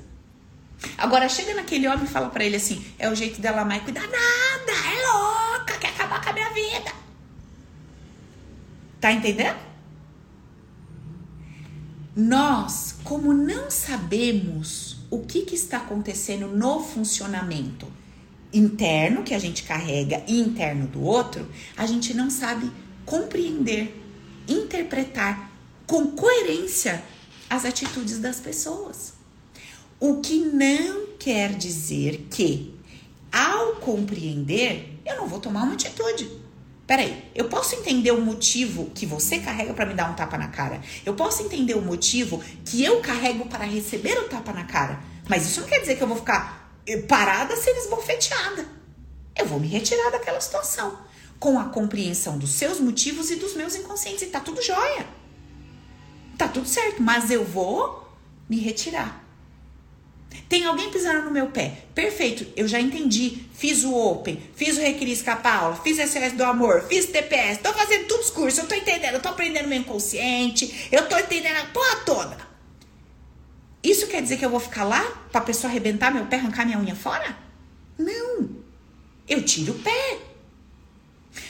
A: Agora chega naquele homem e fala para ele assim: é o jeito dela amar cuidar. Nada, é louca, quer acabar com a minha vida. Tá entendendo? Nós, como não sabemos o que, que está acontecendo no funcionamento interno que a gente carrega e interno do outro, a gente não sabe compreender, interpretar com coerência as atitudes das pessoas. O que não quer dizer que, ao compreender, eu não vou tomar uma atitude. Peraí, eu posso entender o motivo que você carrega para me dar um tapa na cara. Eu posso entender o motivo que eu carrego para receber o tapa na cara. Mas isso não quer dizer que eu vou ficar eh, parada sendo esbofeteada. Eu vou me retirar daquela situação. Com a compreensão dos seus motivos e dos meus inconscientes. E tá tudo jóia. Tá tudo certo. Mas eu vou me retirar. Tem alguém pisando no meu pé. Perfeito, eu já entendi. Fiz o Open, fiz o Requiris com a Paula, fiz SOS do Amor, fiz TPS, tô fazendo todos os cursos, eu tô entendendo, eu tô aprendendo meu inconsciente, eu tô entendendo a porra toda. Isso quer dizer que eu vou ficar lá pra pessoa arrebentar meu pé, arrancar minha unha fora? Não. Eu tiro o pé.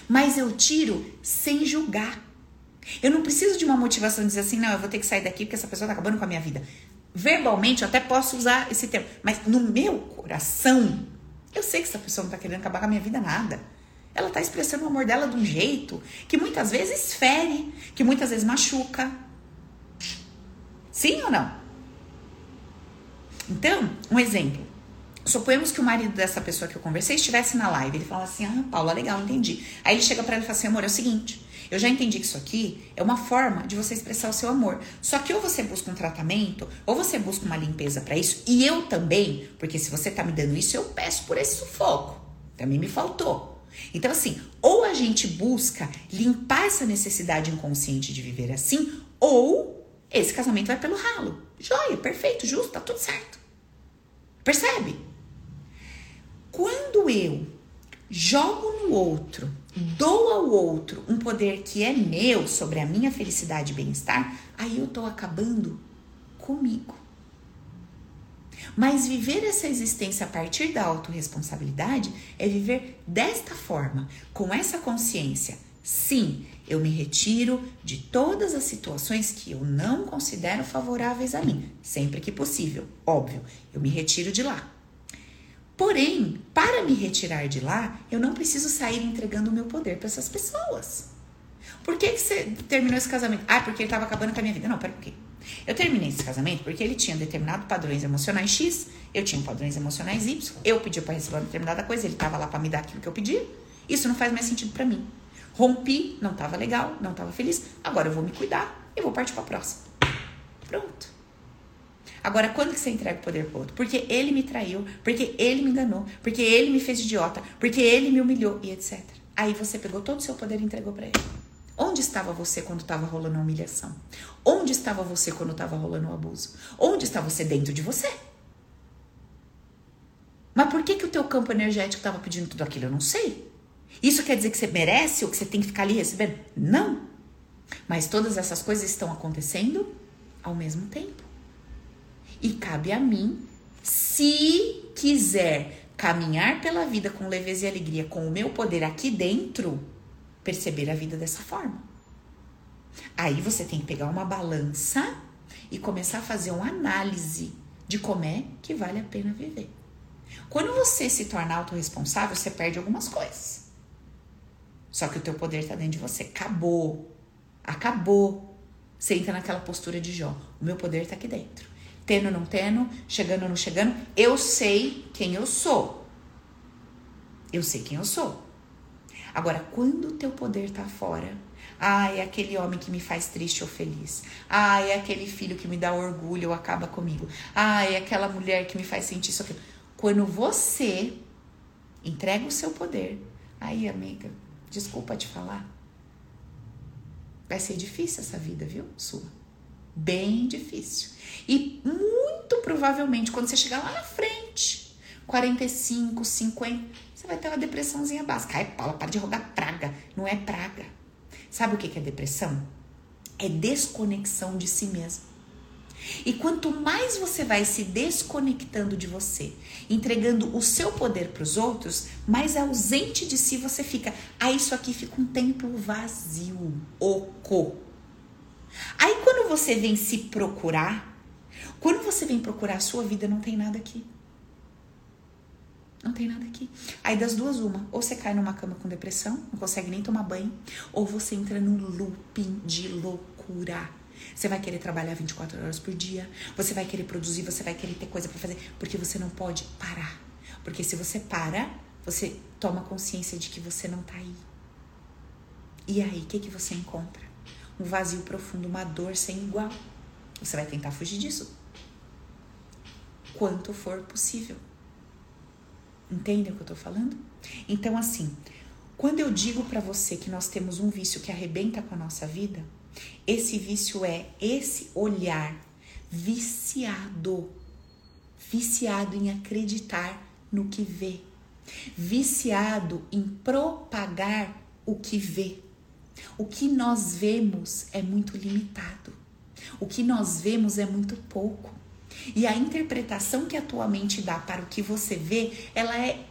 A: Mas eu tiro sem julgar. Eu não preciso de uma motivação de dizer assim, não, eu vou ter que sair daqui porque essa pessoa tá acabando com a minha vida verbalmente eu até posso usar esse termo, mas no meu coração, eu sei que essa pessoa não tá querendo acabar com a minha vida nada. Ela tá expressando o amor dela de um jeito que muitas vezes fere, que muitas vezes machuca. Sim ou não? Então, um exemplo. Suponhamos que o marido dessa pessoa que eu conversei estivesse na live. Ele fala assim: Ah, Paula, legal, entendi. Aí ele chega para ela e fala assim: Amor, é o seguinte. Eu já entendi que isso aqui é uma forma de você expressar o seu amor. Só que ou você busca um tratamento, ou você busca uma limpeza para isso, e eu também, porque se você tá me dando isso, eu peço por esse sufoco. Também me faltou. Então, assim, ou a gente busca limpar essa necessidade inconsciente de viver assim, ou esse casamento vai pelo ralo. Joia, perfeito, justo, tá tudo certo. Percebe? Quando eu jogo no outro dou ao outro um poder que é meu sobre a minha felicidade e bem-estar, aí eu estou acabando comigo. Mas viver essa existência a partir da autorresponsabilidade é viver desta forma, com essa consciência. Sim, eu me retiro de todas as situações que eu não considero favoráveis a mim, sempre que possível, óbvio, eu me retiro de lá. Porém, para me retirar de lá, eu não preciso sair entregando o meu poder para essas pessoas. Por que, que você terminou esse casamento? Ah, porque ele estava acabando com a minha vida. Não, pera um pouquinho. Eu terminei esse casamento porque ele tinha determinados padrões emocionais X, eu tinha padrões emocionais Y, eu pedi para receber uma determinada coisa, ele estava lá para me dar aquilo que eu pedi. Isso não faz mais sentido para mim. Rompi, não estava legal, não estava feliz. Agora eu vou me cuidar e vou partir para a próxima. Pronto. Agora, quando que você entrega o poder pro outro? Porque ele me traiu, porque ele me enganou, porque ele me fez idiota, porque ele me humilhou e etc. Aí você pegou todo o seu poder e entregou para ele. Onde estava você quando estava rolando a humilhação? Onde estava você quando estava rolando o abuso? Onde está você dentro de você? Mas por que, que o teu campo energético estava pedindo tudo aquilo? Eu não sei. Isso quer dizer que você merece ou que você tem que ficar ali recebendo? Não. Mas todas essas coisas estão acontecendo ao mesmo tempo. E cabe a mim, se quiser caminhar pela vida com leveza e alegria, com o meu poder aqui dentro, perceber a vida dessa forma. Aí você tem que pegar uma balança e começar a fazer uma análise de como é que vale a pena viver. Quando você se torna autorresponsável, você perde algumas coisas. Só que o teu poder está dentro de você. Acabou. Acabou. Você entra naquela postura de Jó. O meu poder está aqui dentro. Tendo, não tendo, chegando, não chegando. Eu sei quem eu sou. Eu sei quem eu sou. Agora, quando o teu poder tá fora, ah, é aquele homem que me faz triste ou feliz. Ah, é aquele filho que me dá orgulho ou acaba comigo. Ah, é aquela mulher que me faz sentir isso aquilo. Quando você entrega o seu poder, aí, amiga, desculpa te falar. Vai ser difícil essa vida, viu? Sua. Bem difícil. E muito provavelmente, quando você chegar lá na frente, 45, 50, você vai ter uma depressãozinha básica. Ai, Paula, para de rogar praga. Não é praga. Sabe o que é depressão? É desconexão de si mesmo. E quanto mais você vai se desconectando de você, entregando o seu poder para os outros, mais ausente de si você fica. Aí ah, isso aqui fica um templo vazio, oco. Aí quando você vem se procurar, quando você vem procurar a sua vida, não tem nada aqui. Não tem nada aqui. Aí das duas, uma. Ou você cai numa cama com depressão, não consegue nem tomar banho, ou você entra num looping de loucura. Você vai querer trabalhar 24 horas por dia, você vai querer produzir, você vai querer ter coisa para fazer, porque você não pode parar. Porque se você para, você toma consciência de que você não tá aí. E aí, o que, que você encontra? Um vazio profundo, uma dor sem igual. Você vai tentar fugir disso. Quanto for possível. Entendem o que eu tô falando? Então, assim, quando eu digo para você que nós temos um vício que arrebenta com a nossa vida, esse vício é esse olhar viciado, viciado em acreditar no que vê, viciado em propagar o que vê. O que nós vemos é muito limitado. O que nós vemos é muito pouco. E a interpretação que a tua mente dá para o que você vê, ela é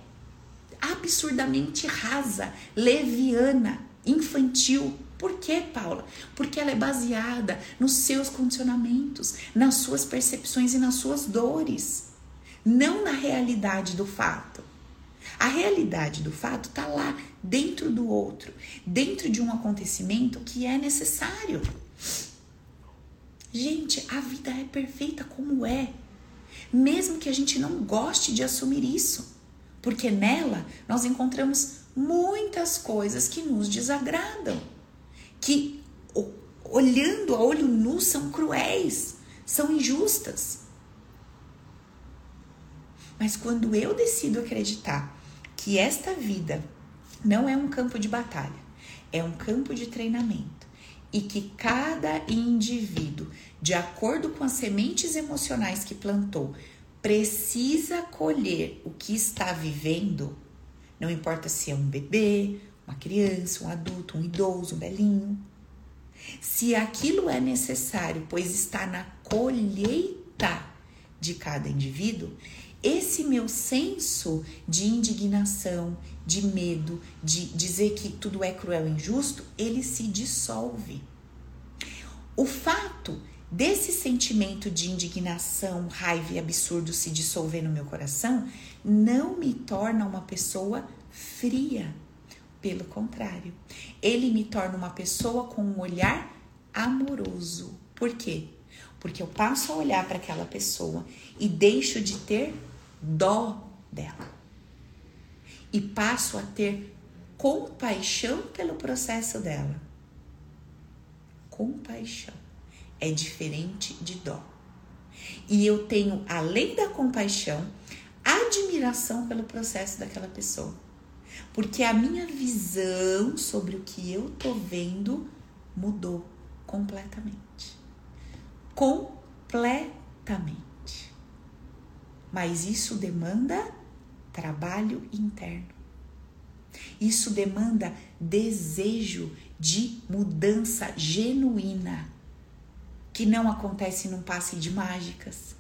A: absurdamente rasa, leviana, infantil. Por quê, Paula? Porque ela é baseada nos seus condicionamentos, nas suas percepções e nas suas dores, não na realidade do fato. A realidade do fato está lá, dentro do outro, dentro de um acontecimento que é necessário. Gente, a vida é perfeita como é, mesmo que a gente não goste de assumir isso, porque nela nós encontramos muitas coisas que nos desagradam, que olhando a olho nu são cruéis, são injustas. Mas quando eu decido acreditar que esta vida não é um campo de batalha, é um campo de treinamento, e que cada indivíduo, de acordo com as sementes emocionais que plantou, precisa colher o que está vivendo, não importa se é um bebê, uma criança, um adulto, um idoso, um belinho. Se aquilo é necessário, pois está na colheita de cada indivíduo, esse meu senso de indignação, de medo, de dizer que tudo é cruel e injusto, ele se dissolve. O fato desse sentimento de indignação, raiva e absurdo se dissolver no meu coração não me torna uma pessoa fria. Pelo contrário, ele me torna uma pessoa com um olhar amoroso. Por quê? Porque eu passo a olhar para aquela pessoa e deixo de ter dó dela e passo a ter compaixão pelo processo dela. Compaixão é diferente de dó. E eu tenho, além da compaixão, admiração pelo processo daquela pessoa. Porque a minha visão sobre o que eu tô vendo mudou completamente. Completamente. Mas isso demanda trabalho interno. Isso demanda desejo de mudança genuína, que não acontece num passe de mágicas,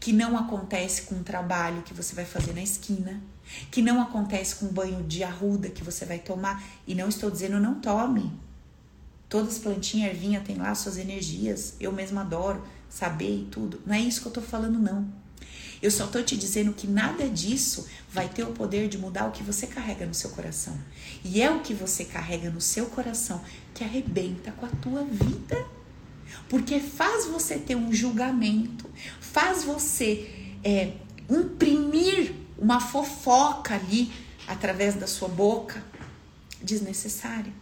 A: que não acontece com um trabalho que você vai fazer na esquina, que não acontece com um banho de arruda que você vai tomar. E não estou dizendo não tome. Todas as plantinhas, ervinha tem lá suas energias. Eu mesma adoro saber e tudo. Não é isso que eu tô falando, não. Eu só tô te dizendo que nada disso vai ter o poder de mudar o que você carrega no seu coração. E é o que você carrega no seu coração que arrebenta com a tua vida. Porque faz você ter um julgamento, faz você é, imprimir uma fofoca ali através da sua boca desnecessária.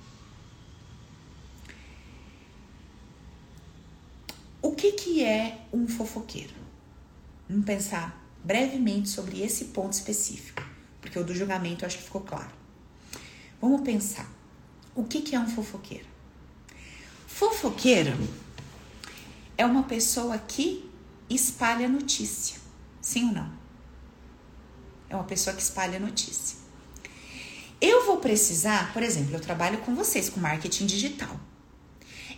A: O que, que é um fofoqueiro? Vamos pensar brevemente sobre esse ponto específico, porque o do julgamento acho que ficou claro. Vamos pensar. O que, que é um fofoqueiro? Fofoqueiro é uma pessoa que espalha notícia. Sim ou não? É uma pessoa que espalha notícia. Eu vou precisar, por exemplo, eu trabalho com vocês com marketing digital.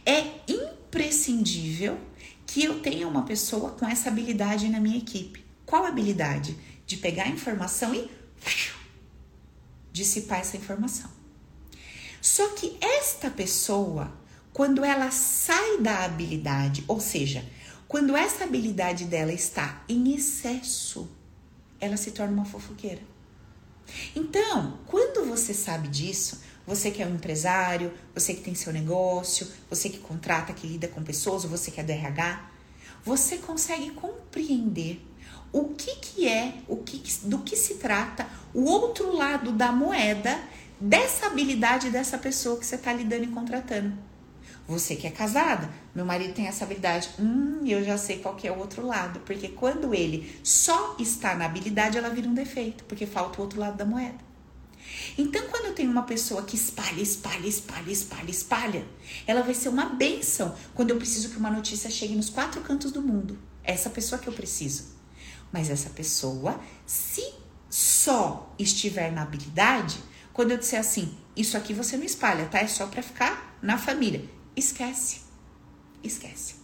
A: É imprescindível que eu tenha uma pessoa com essa habilidade na minha equipe. Qual habilidade? De pegar a informação e dissipar essa informação. Só que esta pessoa, quando ela sai da habilidade, ou seja, quando essa habilidade dela está em excesso, ela se torna uma fofoqueira. Então, quando você sabe disso, você que é um empresário, você que tem seu negócio, você que contrata, que lida com pessoas, ou você que é do RH, você consegue compreender o que, que é, o que, do que se trata, o outro lado da moeda dessa habilidade dessa pessoa que você está lidando e contratando. Você que é casada, meu marido tem essa habilidade. Hum, eu já sei qual que é o outro lado. Porque quando ele só está na habilidade, ela vira um defeito, porque falta o outro lado da moeda. Então, quando eu tenho uma pessoa que espalha, espalha, espalha, espalha, espalha, ela vai ser uma benção quando eu preciso que uma notícia chegue nos quatro cantos do mundo. Essa pessoa que eu preciso. Mas essa pessoa, se só estiver na habilidade, quando eu disser assim, isso aqui você não espalha, tá? É só para ficar na família. Esquece. Esquece.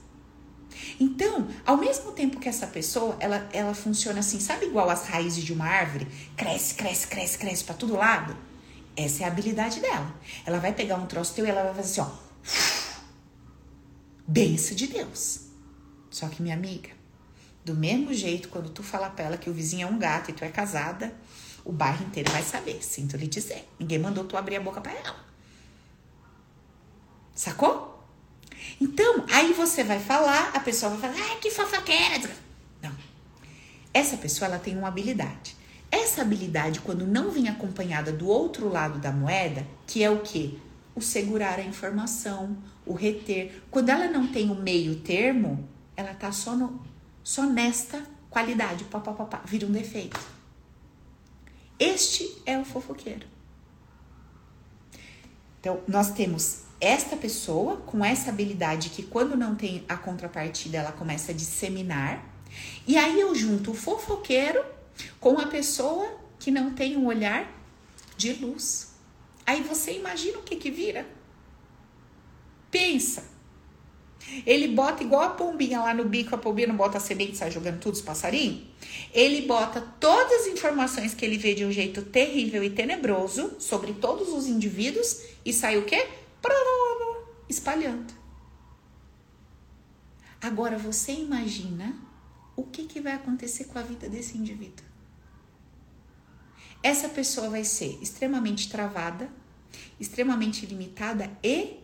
A: Então, ao mesmo tempo que essa pessoa, ela, ela funciona assim, sabe igual as raízes de uma árvore? Cresce, cresce, cresce, cresce para todo lado. Essa é a habilidade dela. Ela vai pegar um troço teu e ela vai fazer assim, ó. Benção de Deus. Só que, minha amiga, do mesmo jeito, quando tu falar pra ela que o vizinho é um gato e tu é casada, o bairro inteiro vai saber, sinto lhe dizer. Ninguém mandou tu abrir a boca para ela. Sacou? Então, aí você vai falar, a pessoa vai falar, ai, que fofoqueira. Não. Essa pessoa, ela tem uma habilidade. Essa habilidade, quando não vem acompanhada do outro lado da moeda, que é o quê? O segurar a informação, o reter. Quando ela não tem o meio termo, ela tá só, no, só nesta qualidade, pá, pá, pá, pá, vira um defeito. Este é o fofoqueiro. Então, nós temos esta pessoa com essa habilidade que quando não tem a contrapartida ela começa a disseminar. E aí eu junto o fofoqueiro com a pessoa que não tem um olhar de luz. Aí você imagina o que que vira? Pensa. Ele bota igual a pombinha lá no bico, a pombinha não bota a semente sai jogando tudo os passarinhos. Ele bota todas as informações que ele vê de um jeito terrível e tenebroso sobre todos os indivíduos e sai o quê? Espalhando. Agora você imagina o que, que vai acontecer com a vida desse indivíduo. Essa pessoa vai ser extremamente travada, extremamente limitada e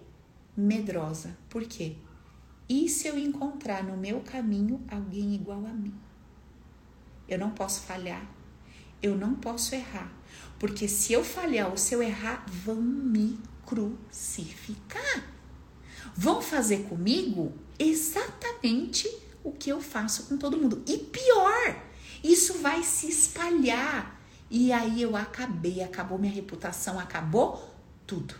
A: medrosa. Por quê? E se eu encontrar no meu caminho alguém igual a mim? Eu não posso falhar, eu não posso errar, porque se eu falhar ou se eu errar, vão me crucificar. Vão fazer comigo exatamente o que eu faço com todo mundo. E pior, isso vai se espalhar. E aí eu acabei, acabou minha reputação, acabou tudo.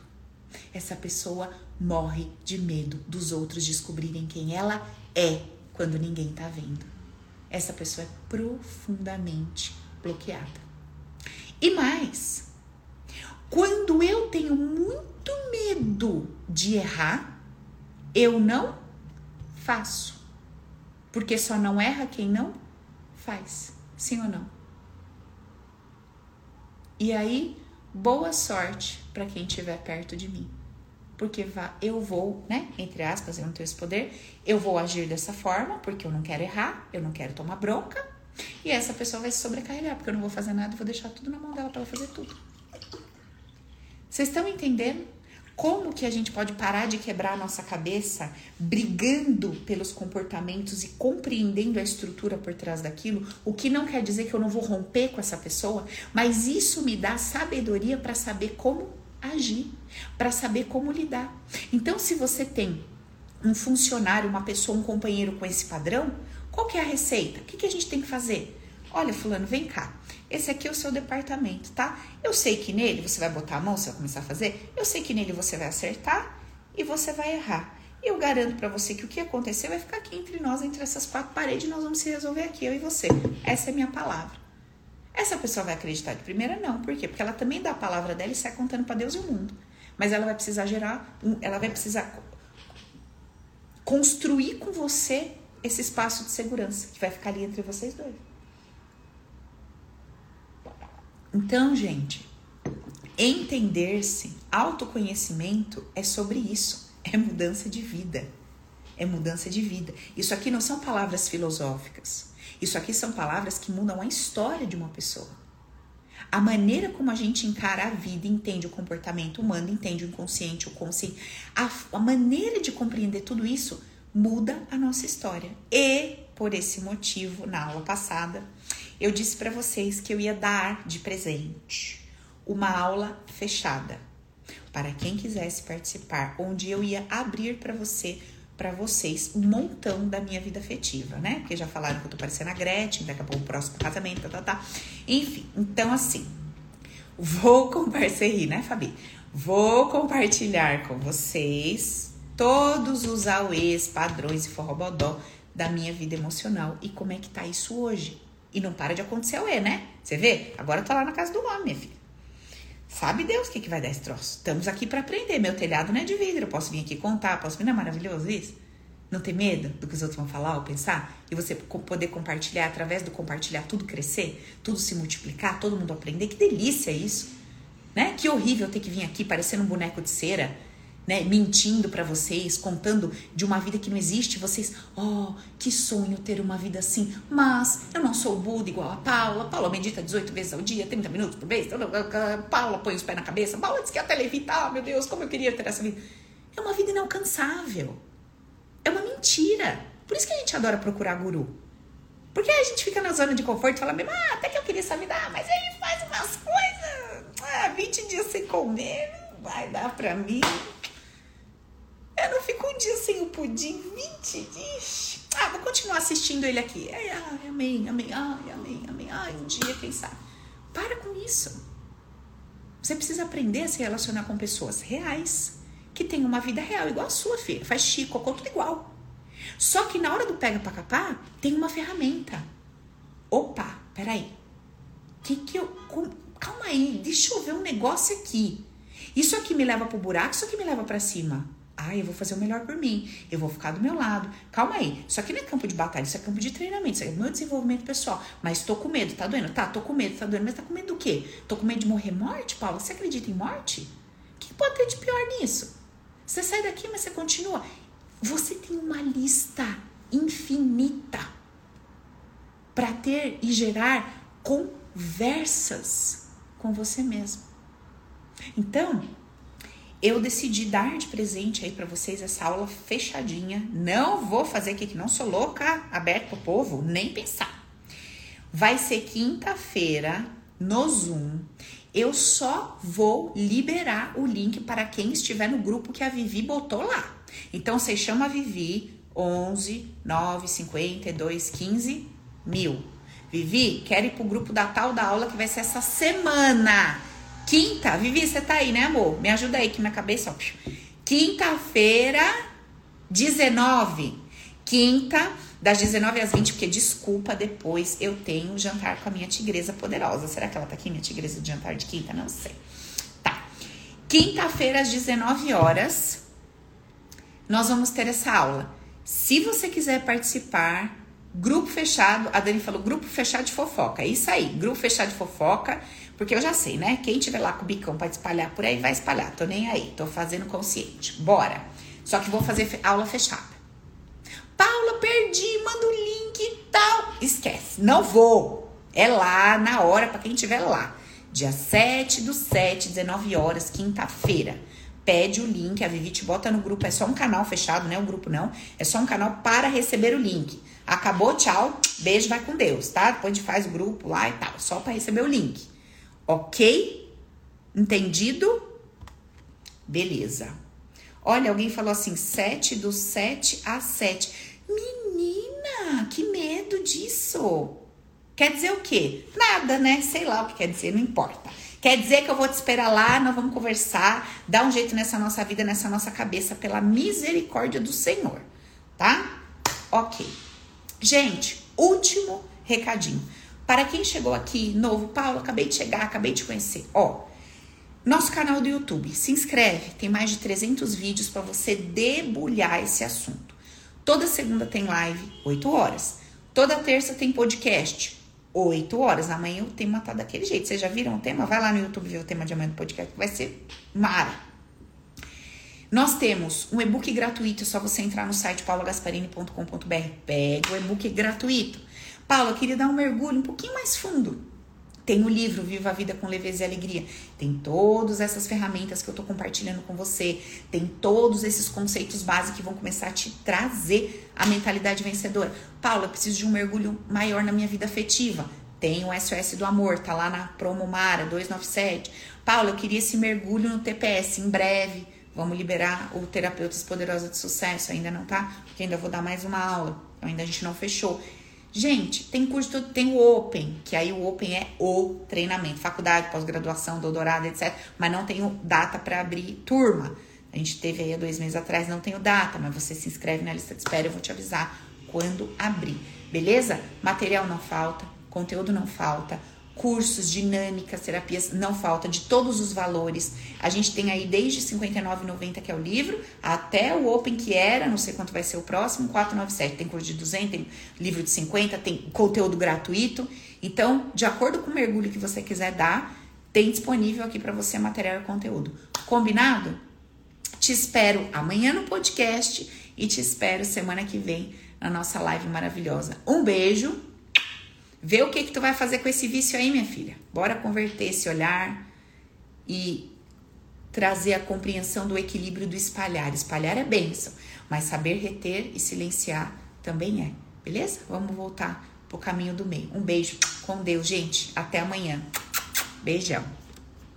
A: Essa pessoa morre de medo dos outros descobrirem quem ela é quando ninguém tá vendo. Essa pessoa é profundamente bloqueada. E mais, quando eu tenho muito muito medo de errar, eu não faço. Porque só não erra quem não faz. Sim ou não? E aí, boa sorte para quem estiver perto de mim. Porque eu vou, né? Entre aspas, eu não tenho esse poder. Eu vou agir dessa forma porque eu não quero errar, eu não quero tomar bronca. E essa pessoa vai se sobrecarregar, porque eu não vou fazer nada vou deixar tudo na mão dela para ela fazer tudo. Vocês estão entendendo? Como que a gente pode parar de quebrar a nossa cabeça brigando pelos comportamentos e compreendendo a estrutura por trás daquilo? O que não quer dizer que eu não vou romper com essa pessoa, mas isso me dá sabedoria para saber como agir, para saber como lidar. Então, se você tem um funcionário, uma pessoa, um companheiro com esse padrão, qual que é a receita? O que, que a gente tem que fazer? Olha, fulano, vem cá. Esse aqui é o seu departamento, tá? Eu sei que nele você vai botar a mão, você vai começar a fazer. Eu sei que nele você vai acertar e você vai errar. E eu garanto para você que o que acontecer vai ficar aqui entre nós, entre essas quatro paredes, nós vamos se resolver aqui, eu e você. Essa é a minha palavra. Essa pessoa vai acreditar de primeira? Não. Por quê? Porque ela também dá a palavra dela e sai contando para Deus e o mundo. Mas ela vai precisar gerar, ela vai precisar construir com você esse espaço de segurança que vai ficar ali entre vocês dois. Então, gente, entender-se, autoconhecimento é sobre isso, é mudança de vida. É mudança de vida. Isso aqui não são palavras filosóficas. Isso aqui são palavras que mudam a história de uma pessoa. A maneira como a gente encara a vida, entende o comportamento humano, entende o inconsciente, o consciente, a, a maneira de compreender tudo isso muda a nossa história. E por esse motivo, na aula passada, eu disse para vocês que eu ia dar de presente uma aula fechada para quem quisesse participar, onde eu ia abrir para você para vocês um montão da minha vida afetiva, né? Porque já falaram que eu tô parecendo a Gretchen, daqui a pouco o próximo casamento, tá, tá, tá. Enfim, então assim, vou compartilhar, né, Fabi? Vou compartilhar com vocês todos os auês, padrões e forrobodó da minha vida emocional e como é que tá isso hoje. E não para de acontecer o E, né? Você vê? Agora eu tô lá na casa do homem, minha filha. Sabe Deus o que, que vai dar esse troço? Estamos aqui para aprender. Meu telhado não é de vidro. Eu posso vir aqui contar, posso vir. Não é maravilhoso isso? Não ter medo do que os outros vão falar ou pensar? E você poder compartilhar, através do compartilhar, tudo crescer, tudo se multiplicar, todo mundo aprender. Que delícia isso! Né? Que horrível ter que vir aqui parecendo um boneco de cera né, mentindo para vocês, contando de uma vida que não existe, vocês, oh, que sonho ter uma vida assim, mas eu não sou Buda igual a Paula, Paula medita 18 vezes ao dia, 30 minutos por vez, Paula põe os pés na cabeça, Paula diz que é televital, meu Deus, como eu queria ter essa vida. É uma vida inalcançável, é uma mentira, por isso que a gente adora procurar guru. Porque a gente fica na zona de conforto e fala mesmo, ah, até que eu queria essa vida, ah, mas ele faz umas coisas, ah, 20 dias sem comer, vai dar pra mim. Eu não fico um dia sem o pudim, 20 dias. Ah, vou continuar assistindo ele aqui. Ai, ai, amém, amém, ai, amém, amém. Ai, um dia, quem sabe. Para com isso. Você precisa aprender a se relacionar com pessoas reais, que têm uma vida real, igual a sua, filha. Faz chico, tudo igual. Só que na hora do pega pra capar, tem uma ferramenta. Opa, peraí. Que que eu. Calma aí, deixa eu ver um negócio aqui. Isso aqui me leva pro buraco, isso aqui me leva para cima. Ah, eu vou fazer o melhor por mim. Eu vou ficar do meu lado. Calma aí. Isso aqui não é campo de batalha, isso é campo de treinamento. Isso é meu desenvolvimento pessoal. Mas tô com medo. Tá doendo? Tá, tô com medo. Tá doendo. Mas tá com medo do quê? Tô com medo de morrer morte, Paula? Você acredita em morte? O que pode ter de pior nisso? Você sai daqui, mas você continua. Você tem uma lista infinita para ter e gerar conversas com você mesmo. Então, eu decidi dar de presente aí para vocês essa aula fechadinha. Não vou fazer aqui que não sou louca, aberto pro povo, nem pensar. Vai ser quinta-feira no Zoom. Eu só vou liberar o link para quem estiver no grupo que a Vivi botou lá. Então você chama a Vivi 11 9 52 15 mil. Vivi, quero ir pro grupo da tal da aula que vai ser essa semana. Quinta, Vivi, você tá aí, né, amor? Me ajuda aí que minha cabeça. Quinta-feira, 19. Quinta, das 19 às 20, porque desculpa, depois eu tenho jantar com a minha tigresa poderosa. Será que ela tá aqui, minha tigresa de jantar de quinta? Não sei. Tá. Quinta-feira, às 19 horas, nós vamos ter essa aula. Se você quiser participar, grupo fechado, a Dani falou grupo fechado de fofoca. É isso aí, grupo fechado de fofoca. Porque eu já sei, né? Quem tiver lá com o bicão para espalhar por aí, vai espalhar. Tô nem aí, tô fazendo consciente. Bora. Só que vou fazer aula fechada. Paula, perdi, manda o link e tal. esquece. Não vou. É lá na hora para quem estiver lá. Dia 7 do 7, 19 horas, quinta-feira. Pede o link, a Vivi te bota no grupo. É só um canal fechado, não é um grupo não. É só um canal para receber o link. Acabou, tchau. Beijo, vai com Deus, tá? Depois a gente faz o grupo lá e tal. Só para receber o link. Ok? Entendido? Beleza. Olha, alguém falou assim: 7 do 7 a 7. Menina, que medo disso. Quer dizer o quê? Nada, né? Sei lá o que quer dizer, não importa. Quer dizer que eu vou te esperar lá, nós vamos conversar, dar um jeito nessa nossa vida, nessa nossa cabeça, pela misericórdia do Senhor, tá? Ok. Gente, último recadinho. Para quem chegou aqui, novo, Paulo, acabei de chegar, acabei de conhecer. Ó, nosso canal do YouTube, se inscreve, tem mais de 300 vídeos para você debulhar esse assunto. Toda segunda tem live, 8 horas. Toda terça tem podcast, 8 horas. Amanhã o tema tá daquele jeito. Vocês já viram o tema? Vai lá no YouTube ver o tema de amanhã do podcast, vai ser mara. Nós temos um e-book gratuito, é só você entrar no site paulagasparini.com.br. Pega o e-book gratuito. Paula, eu queria dar um mergulho um pouquinho mais fundo tem o livro Viva a Vida com Leveza e Alegria. Tem todas essas ferramentas que eu tô compartilhando com você. Tem todos esses conceitos básicos que vão começar a te trazer a mentalidade vencedora. Paula, eu preciso de um mergulho maior na minha vida afetiva. Tem o SOS do Amor, tá lá na promo Mara 297. Paula, eu queria esse mergulho no TPS em breve. Vamos liberar o Terapeutas Poderosa de Sucesso. Ainda não tá? Porque ainda vou dar mais uma aula. Ainda a gente não fechou. Gente, tem curso, tem o Open, que aí o Open é o treinamento, faculdade, pós-graduação, doutorado, etc. Mas não tenho data para abrir turma. A gente teve aí há dois meses atrás, não tenho data, mas você se inscreve na lista de espera, eu vou te avisar quando abrir, beleza? Material não falta, conteúdo não falta, cursos, dinâmicas, terapias, não falta de todos os valores. A gente tem aí desde R$ 59,90 que é o livro, até o Open que era, não sei quanto vai ser o próximo, 497. Tem curso de 200, tem livro de 50, tem conteúdo gratuito. Então, de acordo com o mergulho que você quiser dar, tem disponível aqui para você material e conteúdo. Combinado? Te espero amanhã no podcast e te espero semana que vem na nossa live maravilhosa. Um beijo Vê o que que tu vai fazer com esse vício aí, minha filha. Bora converter esse olhar e trazer a compreensão do equilíbrio do espalhar. Espalhar é bênção, mas saber reter e silenciar também é. Beleza? Vamos voltar pro caminho do meio. Um beijo com Deus, gente. Até amanhã. Beijão.